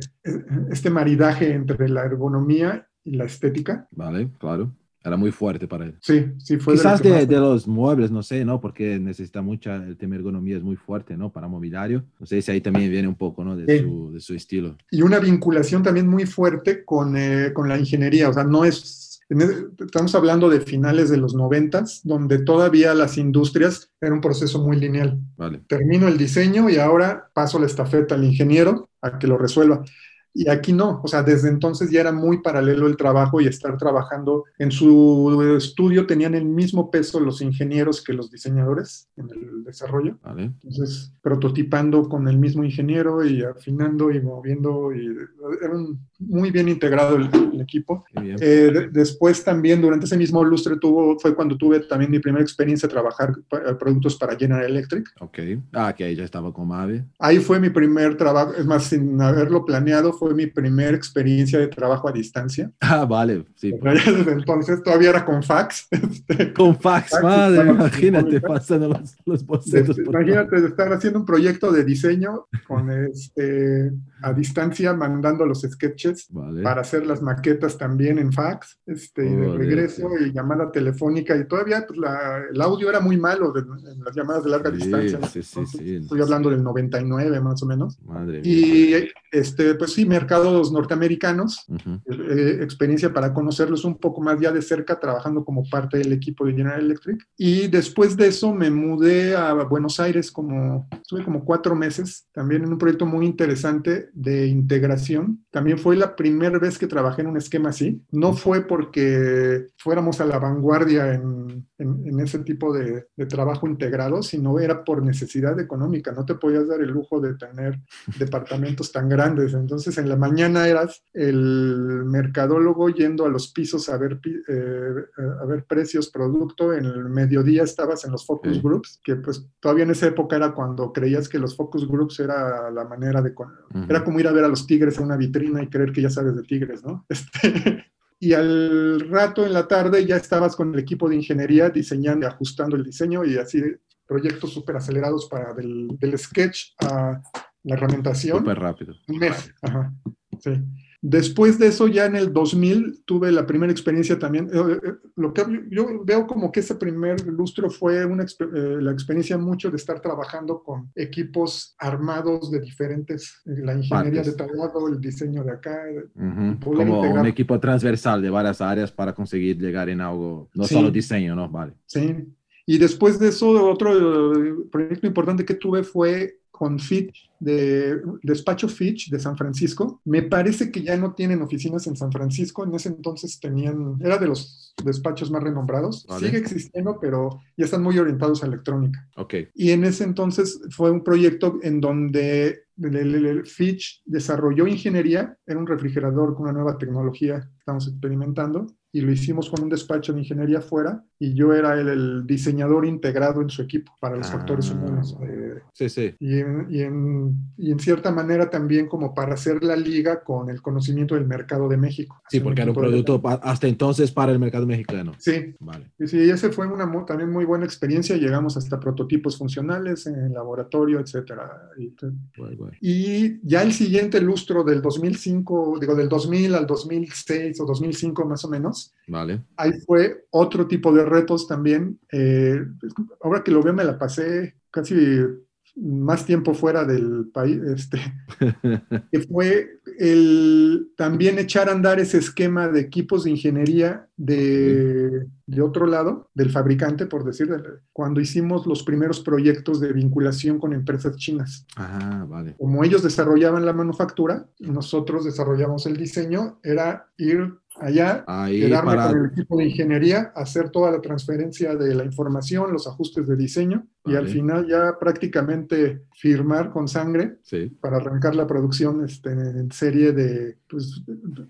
este maridaje entre la ergonomía y la estética. Vale, claro. Era muy fuerte para él. Sí, sí fue. Quizás de, de, de, los muebles, no sé, ¿no? Porque necesita mucha, el tema ergonomía es muy fuerte, ¿no? Para mobiliario. No sé si ahí también viene un poco, ¿no? De, sí. su, de su, estilo. Y una vinculación también muy fuerte con, eh, con la ingeniería. O sea, no es, estamos hablando de finales de los noventas, donde todavía las industrias era un proceso muy lineal. Vale. Termino el diseño y ahora paso la estafeta al ingeniero a que lo resuelva. Y aquí no, o sea, desde entonces ya era muy paralelo el trabajo y estar trabajando en su estudio tenían el mismo peso los ingenieros que los diseñadores en el desarrollo. Vale. Entonces, prototipando con el mismo ingeniero y afinando y moviendo, y era un, muy bien integrado el, el equipo. Eh, de, después también, durante ese mismo lustre, tuvo, fue cuando tuve también mi primera experiencia de trabajar para, productos para General Electric. Ok. Ah, que ahí ya estaba con Mave. Ahí fue mi primer trabajo, es más, sin haberlo planeado, fue mi primera experiencia de trabajo a distancia. Ah, vale. Sí. Desde entonces todavía era con fax. Con fax, fax madre, imagínate, pasando los, los bocetos. De, imagínate estar haciendo un proyecto de diseño con este, a distancia, mandando los sketches vale. para hacer las maquetas también en fax, este, oh, de regreso y llamada telefónica. Y todavía pues, la, el audio era muy malo de, en las llamadas de larga sí, distancia. Sí, sí, sí, Estoy hablando del 99 más o menos. Madre y este, pues sí, mercados norteamericanos, uh -huh. eh, experiencia para conocerlos un poco más ya de cerca, trabajando como parte del equipo de General Electric. Y después de eso me mudé a Buenos Aires, como, estuve como cuatro meses, también en un proyecto muy interesante de integración. También fue la primera vez que trabajé en un esquema así. No fue porque fuéramos a la vanguardia en, en, en ese tipo de, de, trabajo integrado, sino era por necesidad económica. No te podías dar el lujo de tener departamentos tan grandes. Entonces en la mañana eras el mercadólogo yendo a los pisos a ver, eh, a ver precios, producto. En el mediodía estabas en los focus sí. groups, que pues todavía en esa época era cuando creías que los focus groups era la manera de... Uh -huh. Era como ir a ver a los tigres en una vitrina y creer que ya sabes de tigres, ¿no? Este, y al rato en la tarde ya estabas con el equipo de ingeniería diseñando y ajustando el diseño y así proyectos súper acelerados para del, del, sketch a la herramientación. Súper rápido. Un mes. Ajá. Sí. Después de eso, ya en el 2000, tuve la primera experiencia también. Eh, eh, lo que yo veo como que ese primer lustro fue una, eh, la experiencia mucho de estar trabajando con equipos armados de diferentes, la ingeniería Partes. de tal lado, el diseño de acá. Uh -huh. Como integrar. un equipo transversal de varias áreas para conseguir llegar en algo, no sí. solo diseño, ¿no? Vale. Sí. Y después de eso, otro proyecto importante que tuve fue con Fitch, de despacho Fitch de San Francisco. Me parece que ya no tienen oficinas en San Francisco. En ese entonces tenían, era de los despachos más renombrados. Vale. Sigue existiendo, pero ya están muy orientados a electrónica. Ok. Y en ese entonces fue un proyecto en donde el, Fitch desarrolló ingeniería, era un refrigerador con una nueva tecnología que estamos experimentando, y lo hicimos con un despacho de ingeniería afuera, y yo era el, el diseñador integrado en su equipo para los Ah. factores humanos. eh, Sí, sí. y, en, y, en, y en cierta manera también como para hacer la liga con el conocimiento del mercado de México. Sí, porque era un de- producto hasta entonces para el mercado mexicano. Sí, Vale. y sí, ese fue una también muy buena experiencia. Llegamos hasta prototipos funcionales en el laboratorio, etcétera. Y, Guay, guay. y ya el siguiente lustro del 2005, digo, del 2000 al 2006 o 2005 más o menos, Vale. ahí fue otro tipo de retos también. Eh, ahora que lo veo, me la pasé casi más tiempo fuera del país, este, que fue el también echar a andar ese esquema de equipos de ingeniería de, de otro lado, del fabricante, por decir, cuando hicimos los primeros proyectos de vinculación con empresas chinas. Ah, vale. Como ellos desarrollaban la manufactura y nosotros desarrollamos el diseño, era ir allá, Ahí quedarme para... con el equipo de ingeniería, hacer toda la transferencia de la información, los ajustes de diseño y al final ya prácticamente firmar con sangre Sí. para arrancar la producción este, en serie de, pues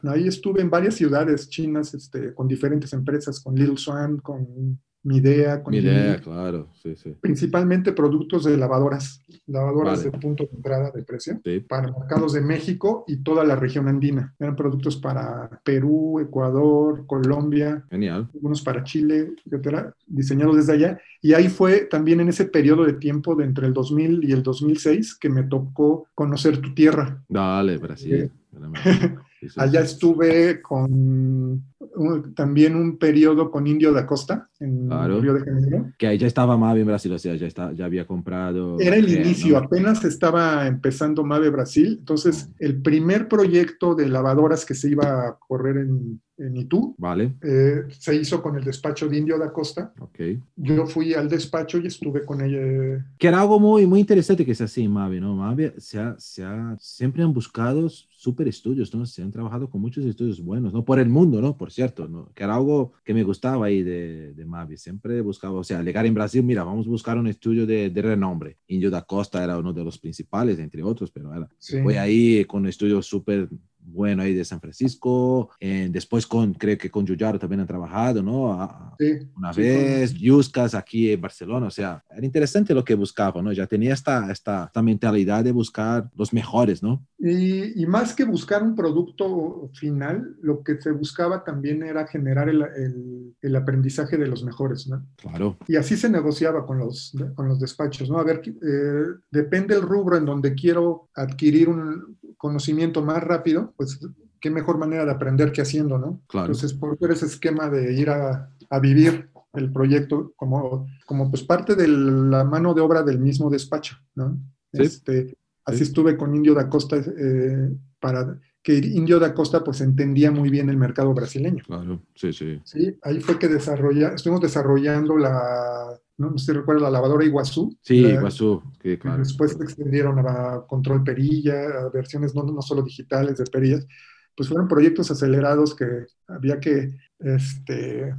ahí estuve en varias ciudades chinas este, con diferentes empresas, con Little Swan, con Midea, con Mi idea, Yili, claro. Sí, sí. principalmente productos de lavadoras, lavadoras Vale. de punto de entrada de precio Sí. para mercados de México y toda la región andina. Eran productos para Perú, Ecuador, Colombia, Genial. algunos para Chile, etcétera, diseñados desde allá. Y ahí fue también en ese periodo de tiempo de entre el 2000 y el 2006 que me tocó conocer tu tierra. Dale, Brasil. Sí, Allá estuve con un- también un periodo con Indio da Costa en Claro. Río de Janeiro. Que ahí ya estaba Mavi en Brasil, o sea, ya, está, ya había comprado. Era el eh, inicio, ¿no? apenas estaba empezando Mave Brasil. Entonces, el primer proyecto de lavadoras que se iba a correr en, en Itú Vale, eh, se hizo con el despacho de Indio da Costa. ok. Yo fui al despacho y estuve con ella. Que era algo muy, muy interesante que es así Mavi, ¿no? Mavi se ha, se ha- siempre han buscado super estudios, ¿no? Se han trabajado con muchos estudios buenos, ¿no? Por el mundo, ¿no? Por cierto, ¿no? Que era algo que me gustaba ahí de, de Mavi. Siempre buscaba, o sea, llegar en Brasil, mira, vamos a buscar un estudio de, de renombre. Indio da Costa era uno de los principales, entre otros, pero era, Sí. fue ahí con un estudio súper bueno ahí de San Francisco. eh, después con, creo que con Yuyaro también han trabajado, ¿no? A- Sí, una sí, vez, Yuscas aquí en Barcelona, o sea, era interesante lo que buscaba, ¿no? Ya tenía esta, esta, esta mentalidad de buscar los mejores, ¿no? Y, y más que buscar un producto final, lo que se buscaba también era generar el, el- el aprendizaje de los mejores, ¿no? Claro, Y así se negociaba con los, con los despachos, ¿no? A ver, eh, depende el rubro en donde quiero adquirir un conocimiento más rápido, pues qué mejor manera de aprender que haciendo, ¿no? Claro. Entonces, por eso ese esquema de ir a, a vivir el proyecto como, como pues parte de la mano de obra del mismo despacho, ¿no? Sí. Este, así Sí. estuve con Indio da Costa eh, para que Indio da Costa pues entendía muy bien el mercado brasileño. claro, sí, sí. Sí, ahí fue que desarrolla, estuvimos desarrollando la, no, sé si recuerda, la lavadora Iguazú. Sí, La- Guazú, que claro. Después se extendieron a control perilla, a versiones no, no solo digitales de perillas. Pues fueron proyectos acelerados que había que este,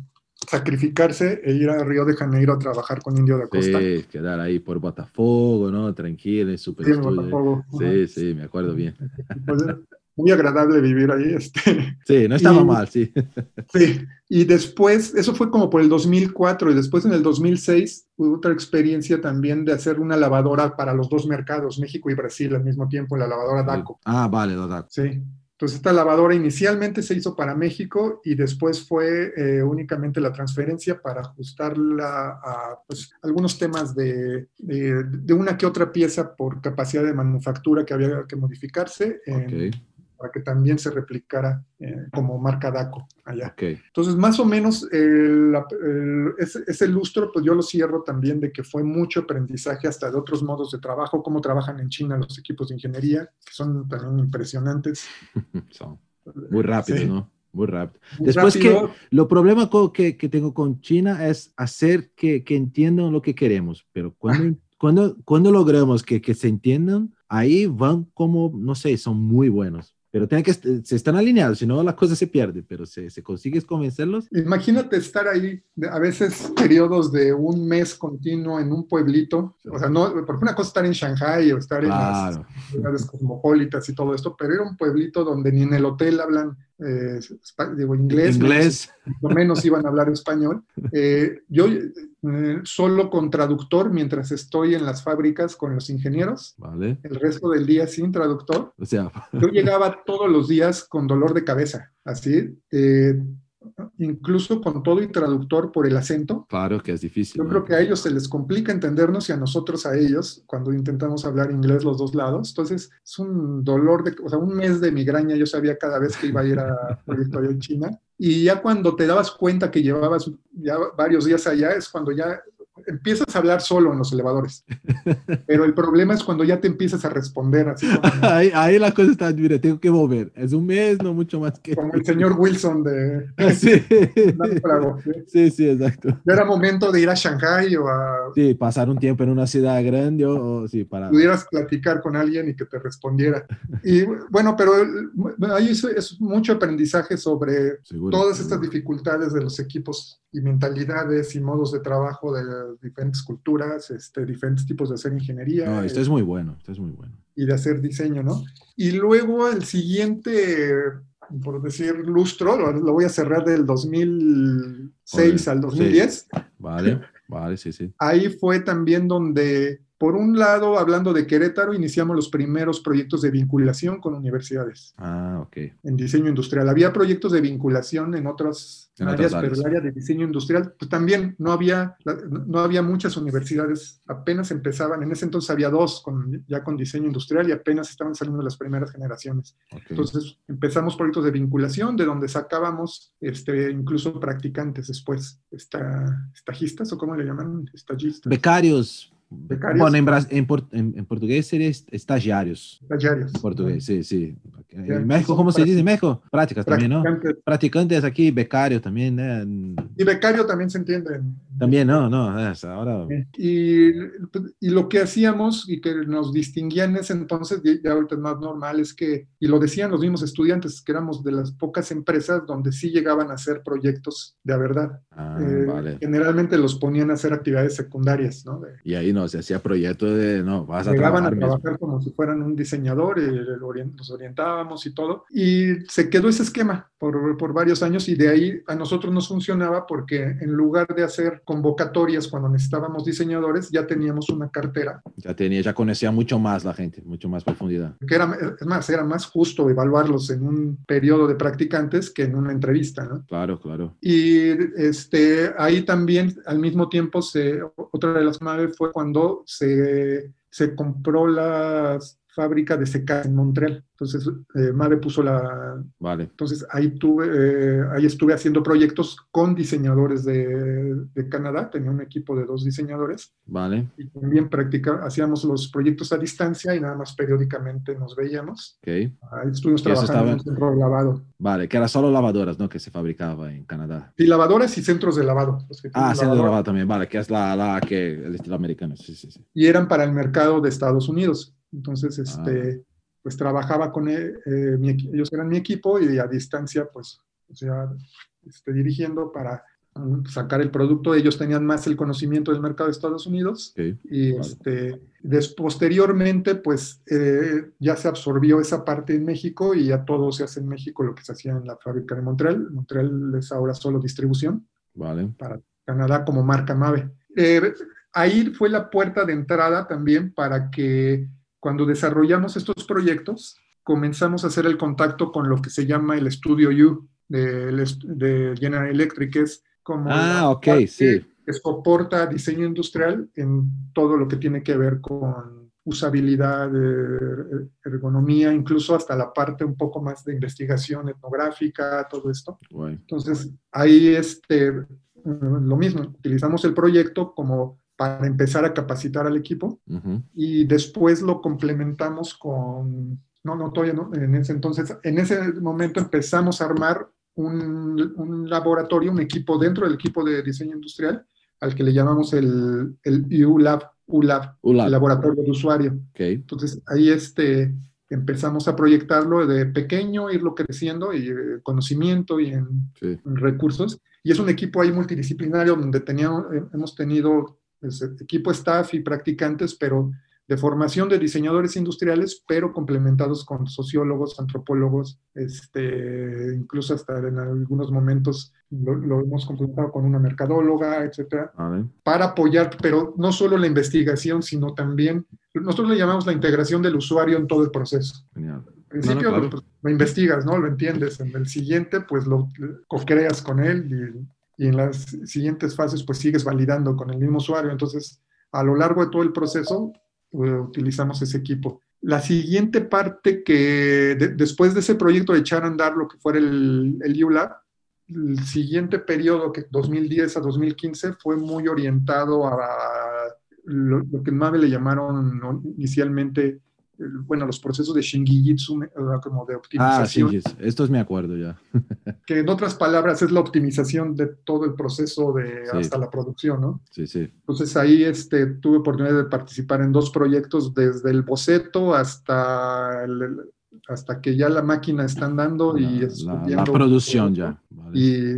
sacrificarse e ir a Río de Janeiro a trabajar con Indio da Costa. Sí, quedar ahí por Botafogo, ¿no? Tranquilo, en super Sí. Sí, sí, me acuerdo bien. Pues, muy agradable vivir ahí. Este. Sí, no estaba Y- mal, sí. Sí, y después, eso fue como por el 2004 y después en el 2006 hubo otra experiencia también de hacer una lavadora para los dos mercados, México y Brasil al mismo tiempo, la lavadora DACO. Ah, vale, Dodaco. Sí. Entonces esta lavadora inicialmente se hizo para México y después fue eh, únicamente la transferencia para ajustarla a pues, algunos temas de, de- de una que otra pieza por capacidad de manufactura que había que modificarse en- Ok, para que también se replicara eh, como marca DACO allá. ok. Entonces, más o menos, el- el- ese, ese lustro, pues yo lo cierro también de que fue mucho aprendizaje hasta de otros modos de trabajo, cómo trabajan en China los equipos de ingeniería, que son también impresionantes. Son muy rápido, Sí. ¿no? Muy rápido. Muy Después rápido. que lo problema que, que tengo con China es hacer que, que entiendan lo que queremos, pero cuando, cuando, cuando logramos que, que se entiendan, ahí van como, no sé, son muy buenos pero tiene que se están alineados, si no la cosa se pierde, pero se, se consigues convencerlos. Imagínate estar ahí, a veces periodos de un mes continuo en un pueblito, o sea, no, porque una cosa estar en Shanghai o estar en las ciudades cosmopolitas y todo esto, pero era un pueblito donde ni en el hotel hablan eh, digo, inglés, inglés. Menos, menos iban a hablar español. Eh, yo eh, solo con traductor mientras estoy en las fábricas con los ingenieros, vale. el resto del día sin traductor. O sea, yo llegaba todos los días con dolor de cabeza, así. Incluso con todo y traductor por el acento. Claro que es difícil. Yo creo que a ellos se les complica entendernos y a nosotros a ellos cuando intentamos hablar inglés los dos lados. Entonces es un dolor de, o sea, un mes de migraña yo sabía cada vez que iba a ir a Proyecto en China. Y ya cuando te dabas cuenta que llevabas ya varios días allá es cuando ya empiezas a hablar solo en los elevadores. Pero el problema es cuando ya te empiezas a responder. Así ahí, ahí, la cosa está, mire, tengo que mover. Es un mes, no mucho más que. Como el señor Wilson de. sí. sí, sí, exacto. Ya era momento de ir a Shanghai o a. Sí, pasar un tiempo en una ciudad grande o, sí, para. Pudieras platicar con alguien y que te respondiera. Y bueno, pero ahí es, es mucho aprendizaje sobre todas estas dificultades de los equipos y mentalidades y modos de trabajo de diferentes culturas, este, diferentes tipos de hacer ingeniería. No, esto es muy bueno, esto es muy bueno. Y de hacer diseño, ¿no? Y luego el siguiente, por decir, lustro, lo, voy a cerrar del 2006 al 2010. Vale, vale, sí, sí. Ahí fue también donde por un lado, hablando de Querétaro, iniciamos los primeros proyectos de vinculación con universidades. Ah, ok. En diseño industrial. Había proyectos de vinculación en otras áreas, pero el área de diseño industrial, pues también no había, no había muchas universidades. Apenas empezaban, en ese entonces había dos con, ya con diseño industrial y apenas estaban saliendo las primeras generaciones. Entonces empezamos proyectos de vinculación, de donde sacábamos este, incluso practicantes después, esta, estajistas o cómo le llaman, estallistas. Becarios. Bueno, en, en, en, portugués sería estagiarios. Estagiarios. En portugués, sí, sí. En México, ¿cómo se dice en México? Prácticas también, ¿no? Practicantes aquí, becario también. ¿eh? Y becario también se entiende. También, no, no, es ahora. Y, y, lo que hacíamos y que nos distinguía en ese entonces, ya ahorita es más normal, es que, y lo decían los mismos estudiantes, que éramos de las pocas empresas donde sí llegaban a hacer proyectos de verdad. Ah, eh, vale. Generalmente los ponían a hacer actividades secundarias, ¿no? y ahí no, se hacía proyectos de, no, vas a Llegaban trabajar. a trabajar como si fueran un diseñador, y los orientábamos y todo. Y se quedó ese esquema por, por varios años y de ahí a nosotros nos funcionaba porque en lugar de hacer convocatorias cuando necesitábamos diseñadores, ya teníamos una cartera. Ya tenía, ya conocía mucho más la gente, mucho más profundidad. Que era, es más, era más justo evaluarlos en un periodo de practicantes que en una entrevista, ¿no? Claro, claro. Y este, ahí también al mismo tiempo se, otra de las claves fue cuando se, se compró las fábrica de secar en Montreal. Entonces, eh, Mave puso la... Vale. Entonces, ahí, tuve, eh, ahí estuve haciendo proyectos con diseñadores de, de, Canadá. Tenía un equipo de dos diseñadores. Vale. Y también practica, hacíamos los proyectos a distancia y nada más periódicamente nos veíamos. Ok. Ahí estuvimos trabajando en un centro de lavado. Vale, que era solo lavadoras, ¿no? Que se fabricaba en Canadá. Sí, lavadoras y centros de lavado. ah, centros de lavado también, vale, que es la, la que el estilo americano. Sí, sí, sí. Y eran para el mercado de Estados Unidos. Entonces, este, ah. pues trabajaba con él, eh, mi, ellos eran mi equipo y a distancia, pues, o sea, este, dirigiendo para um, sacar el producto. Ellos tenían más el conocimiento del mercado de Estados Unidos. Okay. Y vale. este, des, posteriormente, pues, eh, ya se absorbió esa parte en México y ya todo se hace en México, lo que se hacía en la fábrica de Montreal. Montreal es ahora solo distribución. Vale. Para Canadá como marca Mave. Eh, ahí fue la puerta de entrada también para que cuando desarrollamos estos proyectos, comenzamos a hacer el contacto con lo que se llama el estudio U de, de General Electric, que es como ah, ok, sí. que soporta diseño industrial en todo lo que tiene que ver con usabilidad, eh, ergonomía, incluso hasta la parte un poco más de investigación etnográfica, todo esto. Entonces, ahí este, lo mismo, utilizamos el proyecto como para empezar a capacitar al equipo uh -huh. y después lo complementamos con, no, no, todavía no, en ese entonces, en ese momento empezamos a armar un, un laboratorio, un equipo dentro del equipo de diseño industrial, al que le llamamos el, el U Lab, ULAB, ULAB. el laboratorio de usuario. Ok. Entonces ahí este, empezamos a proyectarlo de pequeño, irlo creciendo y eh, conocimiento y en, Sí. en recursos. Y es un equipo ahí multidisciplinario donde teníamos, eh, hemos tenido pues, equipo staff y practicantes, pero de formación de diseñadores industriales, pero complementados con sociólogos, antropólogos, este, incluso hasta en algunos momentos lo, lo hemos complementado con una mercadóloga, etcétera Vale. para apoyar, pero no solo la investigación, sino también, nosotros le llamamos la integración del usuario en todo el proceso. Genial. Al principio No, no, claro. pues, lo investigas, ¿no? Lo entiendes. En el siguiente, pues lo co-creas con él y, y en las siguientes fases, pues sigues validando con el mismo usuario. Entonces, a lo largo de todo el proceso, eh, utilizamos ese equipo. La siguiente parte que, de- después de ese proyecto de echar a andar lo que fuera el, el ULAB, el siguiente periodo, que 2010 a 2015, fue muy orientado a lo, lo que en Mave le llamaron inicialmente, bueno, los procesos de Shingijitsu, como de Ah, sí, optimización, sí, estos me acuerdo ya. que en otras palabras es la optimización de todo el proceso de Sí. hasta la producción, ¿no? Sí, sí. Entonces ahí este, tuve oportunidad de participar en dos proyectos, desde el boceto hasta, el- hasta que ya la máquina está andando La, y la- es la viendo- producción ya. Vale. Y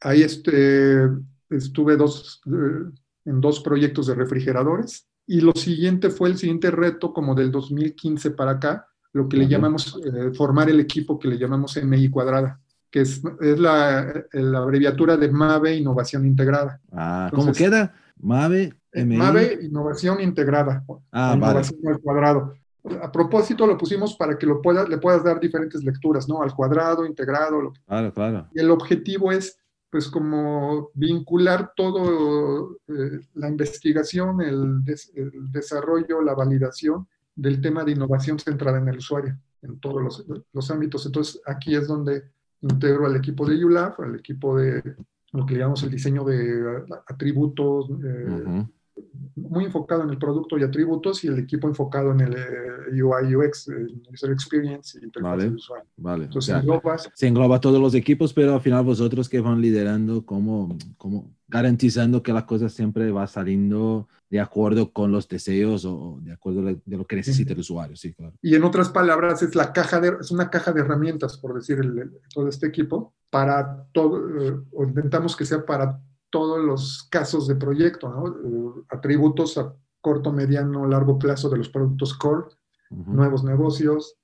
ahí este, estuve dos, eh, en dos proyectos de refrigeradores. Y lo siguiente fue el siguiente reto, como del 2015 para acá, lo que le llamamos eh, formar el equipo que le llamamos MI cuadrada, que es, es la, la abreviatura de MAVE Innovación Integrada. Ah, ¿cómo queda? Mave, MI. MAVE Innovación Integrada. Ah, vale. innovación al cuadrado. A propósito, lo pusimos para que lo puedas, le puedas dar diferentes lecturas, ¿no? Al cuadrado, integrado, lo que Claro, claro. Y el objetivo es, pues, como vincular todo eh, la investigación, el, des- el desarrollo, la validación del tema de innovación centrada en el usuario, en todos los, ámbitos. Entonces, aquí es donde integro al equipo de ULAB, al equipo de lo que llamamos el diseño de atributos, eh. Muy enfocado en el producto y atributos, y el equipo enfocado en el eh, UI, UX, User Experience y Vale. usuario. Vale. O Entonces, sea, englobas se engloba todos los equipos, pero al final vosotros que van liderando, como, como garantizando que la cosa siempre va saliendo de acuerdo con los deseos o de acuerdo de lo que necesita el usuario. Sí, claro. Y en otras palabras, es, la caja de, es una caja de herramientas, por decir, el- el- todo este equipo, para todo, eh, o intentamos que sea para todos los casos de proyecto, ¿no? Eh, atributos a corto, mediano, largo plazo de los productos core, Ujú. nuevos negocios.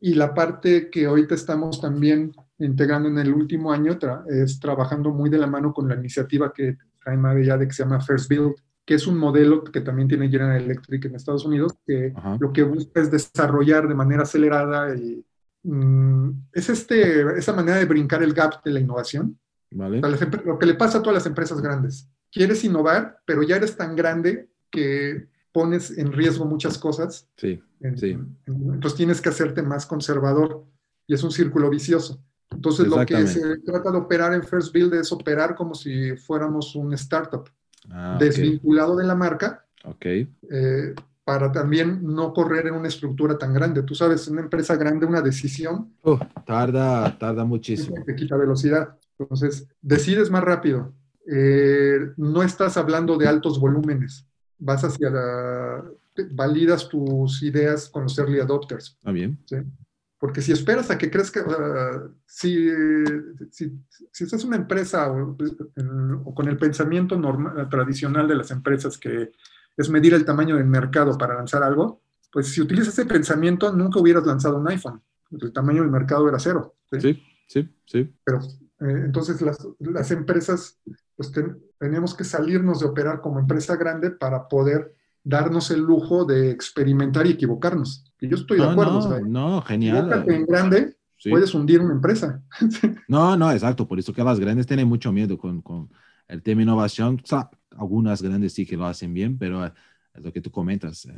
Y la parte que ahorita estamos también integrando en el último año tra- es trabajando muy de la mano con la iniciativa que trae Mave ya de que se llama First Build, que es un modelo que también tiene General Electric en Estados Unidos, que Ajá. lo que busca es desarrollar de manera acelerada y mm, es este, esa manera de brincar el gap de la innovación. Vale. Lo que le pasa a todas las empresas grandes. Quieres innovar, pero ya eres tan grande que pones en riesgo muchas cosas. Sí. en- Sí. en- entonces tienes que hacerte más conservador y es un círculo vicioso. Entonces lo que se trata de operar en First Build es operar como si fuéramos un startup, Ah, desvinculado de la marca, Ok. eh, para también no correr en una estructura tan grande. Tú sabes, una empresa grande, una decisión Uh, tarda, tarda muchísimo. te quita velocidad. Entonces, decides más rápido. Eh, no estás hablando de altos volúmenes. Vas hacia la... Validas tus ideas con los early adopters. Está bien. ¿sí? Porque si esperas a que crezca, ah, si, si, si estás una empresa o, en- o con el pensamiento normal, tradicional de las empresas que es medir el tamaño del mercado para lanzar algo, pues si utilizas ese pensamiento nunca hubieras lanzado un iPhone. El tamaño del mercado era cero. ¿sí? Sí, sí, sí. Pero entonces las, las empresas, pues ten- tenemos que salirnos de operar como empresa grande para poder darnos el lujo de experimentar y equivocarnos. Y yo estoy de No, acuerdo. no, o sea, no, genial. en grande, Sí. puedes hundir una empresa. No, no, exacto. Por eso que las grandes tienen mucho miedo con, con el tema innovación. O sea, algunas grandes sí que lo hacen bien, pero eh, es lo que tú comentas. eh,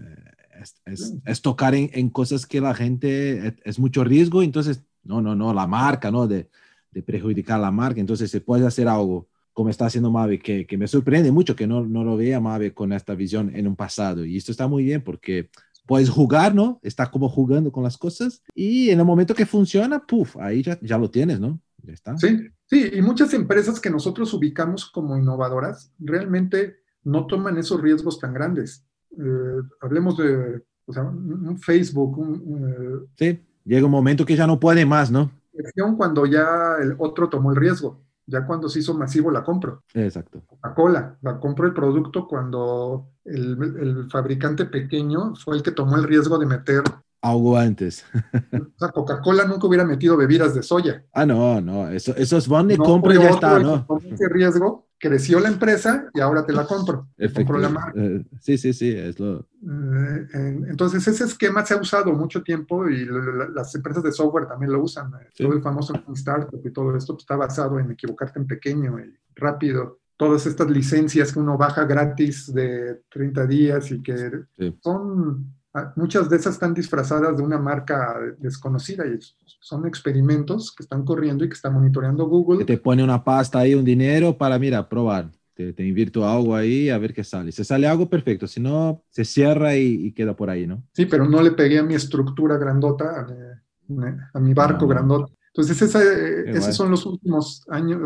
es, es- es tocar en, en cosas que la gente es, es mucho riesgo. Entonces, no, no, no, la marca, ¿no? De, de perjudicar la marca. Entonces, se puede hacer algo como está haciendo Mave, que, que me sorprende mucho que no, no lo vea Mave con esta visión en un pasado. Y esto está muy bien porque puedes jugar, ¿no? Está como jugando con las cosas y en el momento que funciona, puff, ahí ya, ya lo tienes, ¿no? Ya está. Sí, sí, y muchas empresas que nosotros ubicamos como innovadoras realmente no toman esos riesgos tan grandes. eh, hablemos de o sea, un Facebook, un, sí, llega un momento que ya no puede más, ¿no? Cuando ya el otro tomó el riesgo, ya cuando se hizo masivo la compro. Exacto. Coca-Cola, la compro el producto cuando el, el, fabricante pequeño fue el que tomó el riesgo de meter algo antes. o sea, Coca-Cola nunca hubiera metido bebidas de soya. Ah, no, no, eso, eso es van y compra y ya está, ¿no? ese riesgo, creció la empresa y ahora te la compro. Compro la marca. Eh, sí, sí, sí, es lo... Eh, entonces, ese esquema se ha usado mucho tiempo y las empresas de software también lo usan. Todo el famoso Startup y todo esto está basado en equivocarte en pequeño y rápido todas estas licencias que uno baja gratis de 30 días y que son muchas de esas están disfrazadas de una marca desconocida y son experimentos que están corriendo y que está monitoreando Google. Que te pone una pasta ahí, un dinero para, mira, probar. Te, te invierto algo ahí a ver qué sale. Si sale algo, perfecto. Si no, se cierra y, queda por ahí, ¿no? Sí, pero no le pegué a mi estructura grandota, a mi, barco grandota. Entonces, esos son los últimos años,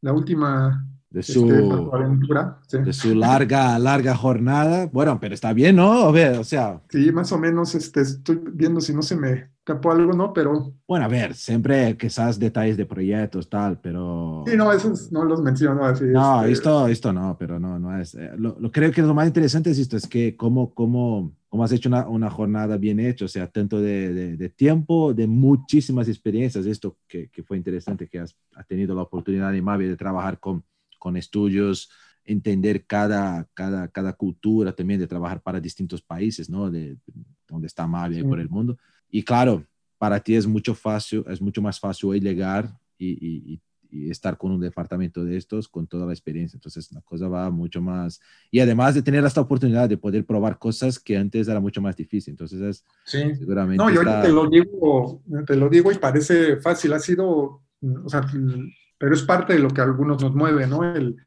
la última de su, de su larga, larga jornada. Bueno, pero está bien, ¿no? O sea. Sí, más o menos este, estoy viendo si no se me escapó algo, ¿no? Pero. Bueno, a ver, siempre quizás detalles de proyectos, tal, pero. Sí, no, esos no los menciono así. No, este esto, esto no, pero no, no es. Eh, lo, creo que lo más interesante es esto, es que cómo, cómo, cómo has hecho una, una jornada bien hecha, o sea, tanto de, de, tiempo, de muchísimas experiencias, esto que, que fue interesante, que has, has tenido la oportunidad de Mavi de trabajar con con estudios, entender cada, cada, cada cultura también, de trabajar para distintos países, ¿no? De donde está Mavia y por el mundo. Y claro, para ti es mucho, fácil, es mucho más fácil hoy llegar y, y, estar con un departamento de estos con toda la experiencia. Entonces la cosa va mucho más. Y además de tener esta oportunidad de poder probar cosas que antes era mucho más difícil. Entonces es sí. seguramente. No, yo te lo digo, te lo digo y parece fácil. Ha sido, o sea, pero es parte de lo que a algunos nos mueve, ¿no? El,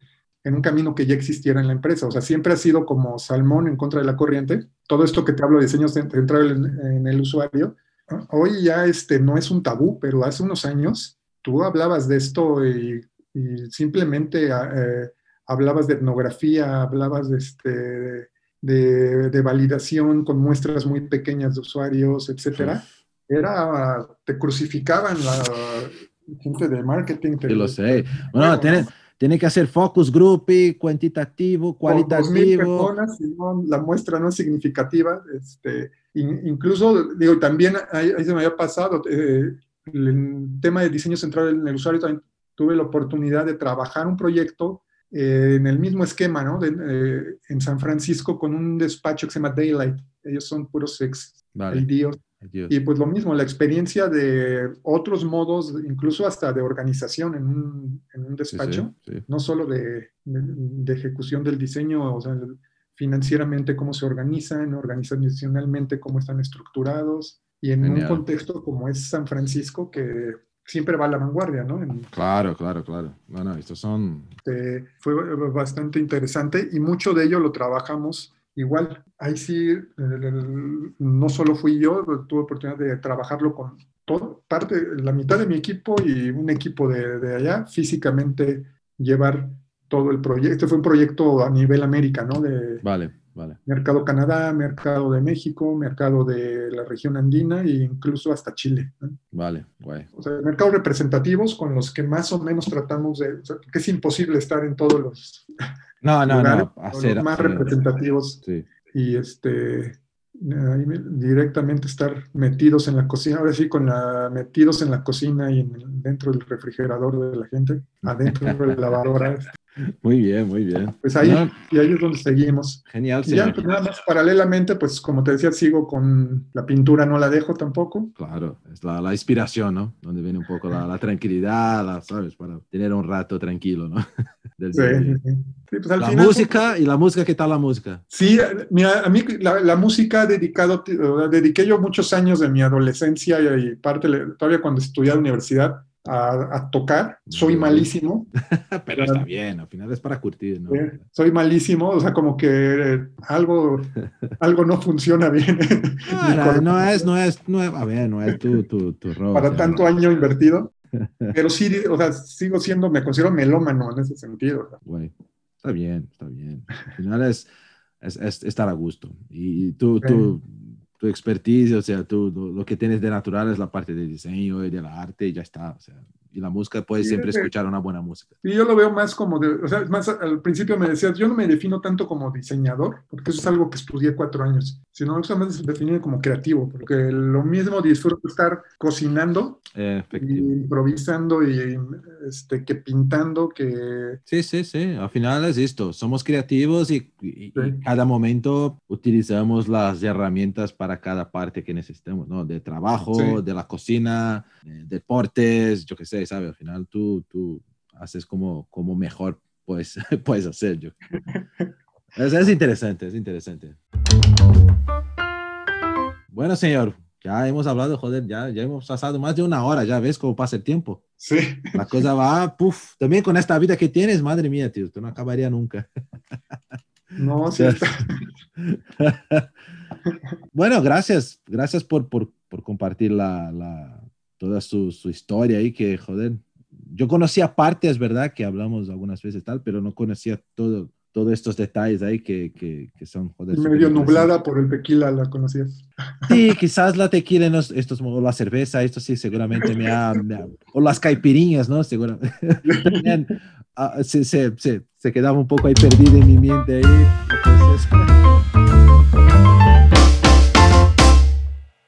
en un camino que ya existiera en la empresa. O sea, siempre ha sido como salmón en contra de la corriente. Todo esto que te hablo de diseño centrado en, el usuario, hoy ya este, no es un tabú, pero hace unos años tú hablabas de esto y, simplemente eh, hablabas de etnografía, hablabas de, este, de, validación con muestras muy pequeñas de usuarios, etcétera. Era, te crucificaban la, gente de marketing. Yo lo sé. Bueno, tiene, tiene que hacer focus group, cuantitativo, cualitativo. Personas, la muestra no es significativa. Este, incluso, digo, también ahí, se me había pasado eh, el tema de diseño central en el usuario. También tuve la oportunidad de trabajar un proyecto eh, en el mismo esquema, ¿no? Eh, en San Francisco con un despacho que se llama Daylight. Ellos son puros ex vale. Y pues lo mismo, la experiencia de otros modos, incluso hasta de organización en un, en un despacho, no solo de, de, ejecución del diseño, o sea, financieramente cómo se organizan, organizacionalmente cómo están estructurados, y en un contexto como es San Francisco, que siempre va a la vanguardia, ¿no? claro, claro, claro. Bueno, estos son... fue bastante interesante y mucho de ello lo trabajamos igual, ahí sí, no solo fui yo, tuve oportunidad de trabajarlo con todo, parte, la mitad de mi equipo y un equipo de, allá, físicamente llevar todo el proyecto. Este fue un proyecto a nivel América, ¿no? De vale, vale. Mercado Canadá, mercado de México, mercado de la región andina e incluso hasta Chile. Vale, guay. O sea, mercados representativos con los que más o menos tratamos de, que es imposible estar en todos los no, no, no. Hacer, más representativos. Y este, directamente estar metidos en la cocina, ahora sí, con la, metidos en la cocina y dentro del refrigerador de la gente, adentro de la lavadora. Muy bien, muy bien. Pues ahí, y ahí es donde seguimos. Genial. Y ya, pues nada más paralelamente, pues como te decía, sigo con la pintura, no la dejo tampoco. Claro, es la, la inspiración, ¿no? Donde viene un poco la, la tranquilidad, ¿sabes? Para tener un rato tranquilo, ¿no? sí, sí. Pues, la música y la música, ¿qué tal la música? Sí, mira, a mí la, la música dedicado, dediqué yo muchos años de mi adolescencia y parte todavía cuando estudié la universidad a, tocar. Soy malísimo. Pero está bien, al final es para curtir, ¿no? Soy malísimo, o sea, como que algo, algo no funciona bien. No, no es, no es, no a ver, no es tu, tu, tu rol. Para tanto año invertido. Pero sí, o sea, sigo siendo, me considero melómano en ese sentido. Güey, está bien, está bien. Al final es, es, estar a gusto. Y tú, tú, tu expertise, o sea, tú lo, que tienes de natural es la parte de diseño y de la arte y ya está. O sea, y la música, puedes siempre escuchar una buena música. Y yo lo veo más como, de, o sea, más al principio me decías, yo no me defino tanto como diseñador, porque eso es algo que estudié cuatro años, sino que me defino como creativo, porque lo mismo disfruto estar cocinando, improvisando y este, que pintando, que... Sí, sí, sí, al final es esto, somos creativos y, cada momento utilizamos las herramientas para cada parte que necesitemos, ¿no? De trabajo, de la cocina, deportes, yo qué sé, ¿sabes? Al final tú, tú haces como, como mejor pues, puedes hacer. Yo. Es, es interesante, es interesante. Bueno, señor, ya hemos hablado, joder, ya, ya hemos pasado más de una hora, ya ves cómo pasa el tiempo. Sí. La cosa va, puff, también con esta vida que tienes, madre mía, tío, esto no acabaría nunca. No, sí. bueno, gracias, gracias por, por, por compartir la, la, toda su, su, historia ahí, que joder, yo conocía partes, ¿verdad? Que hablamos algunas veces tal, pero no conocía todo, todos estos detalles ahí que, que, que son, joder. Medio nublada por el tequila, la conocías. Sí, quizás la tequila, estos, o la cerveza, esto sí, seguramente me ha, o las caipiriñas, ¿no? Seguramente. Ah, se, se, se, se quedaba un poco ahí perdido en mi mente ahí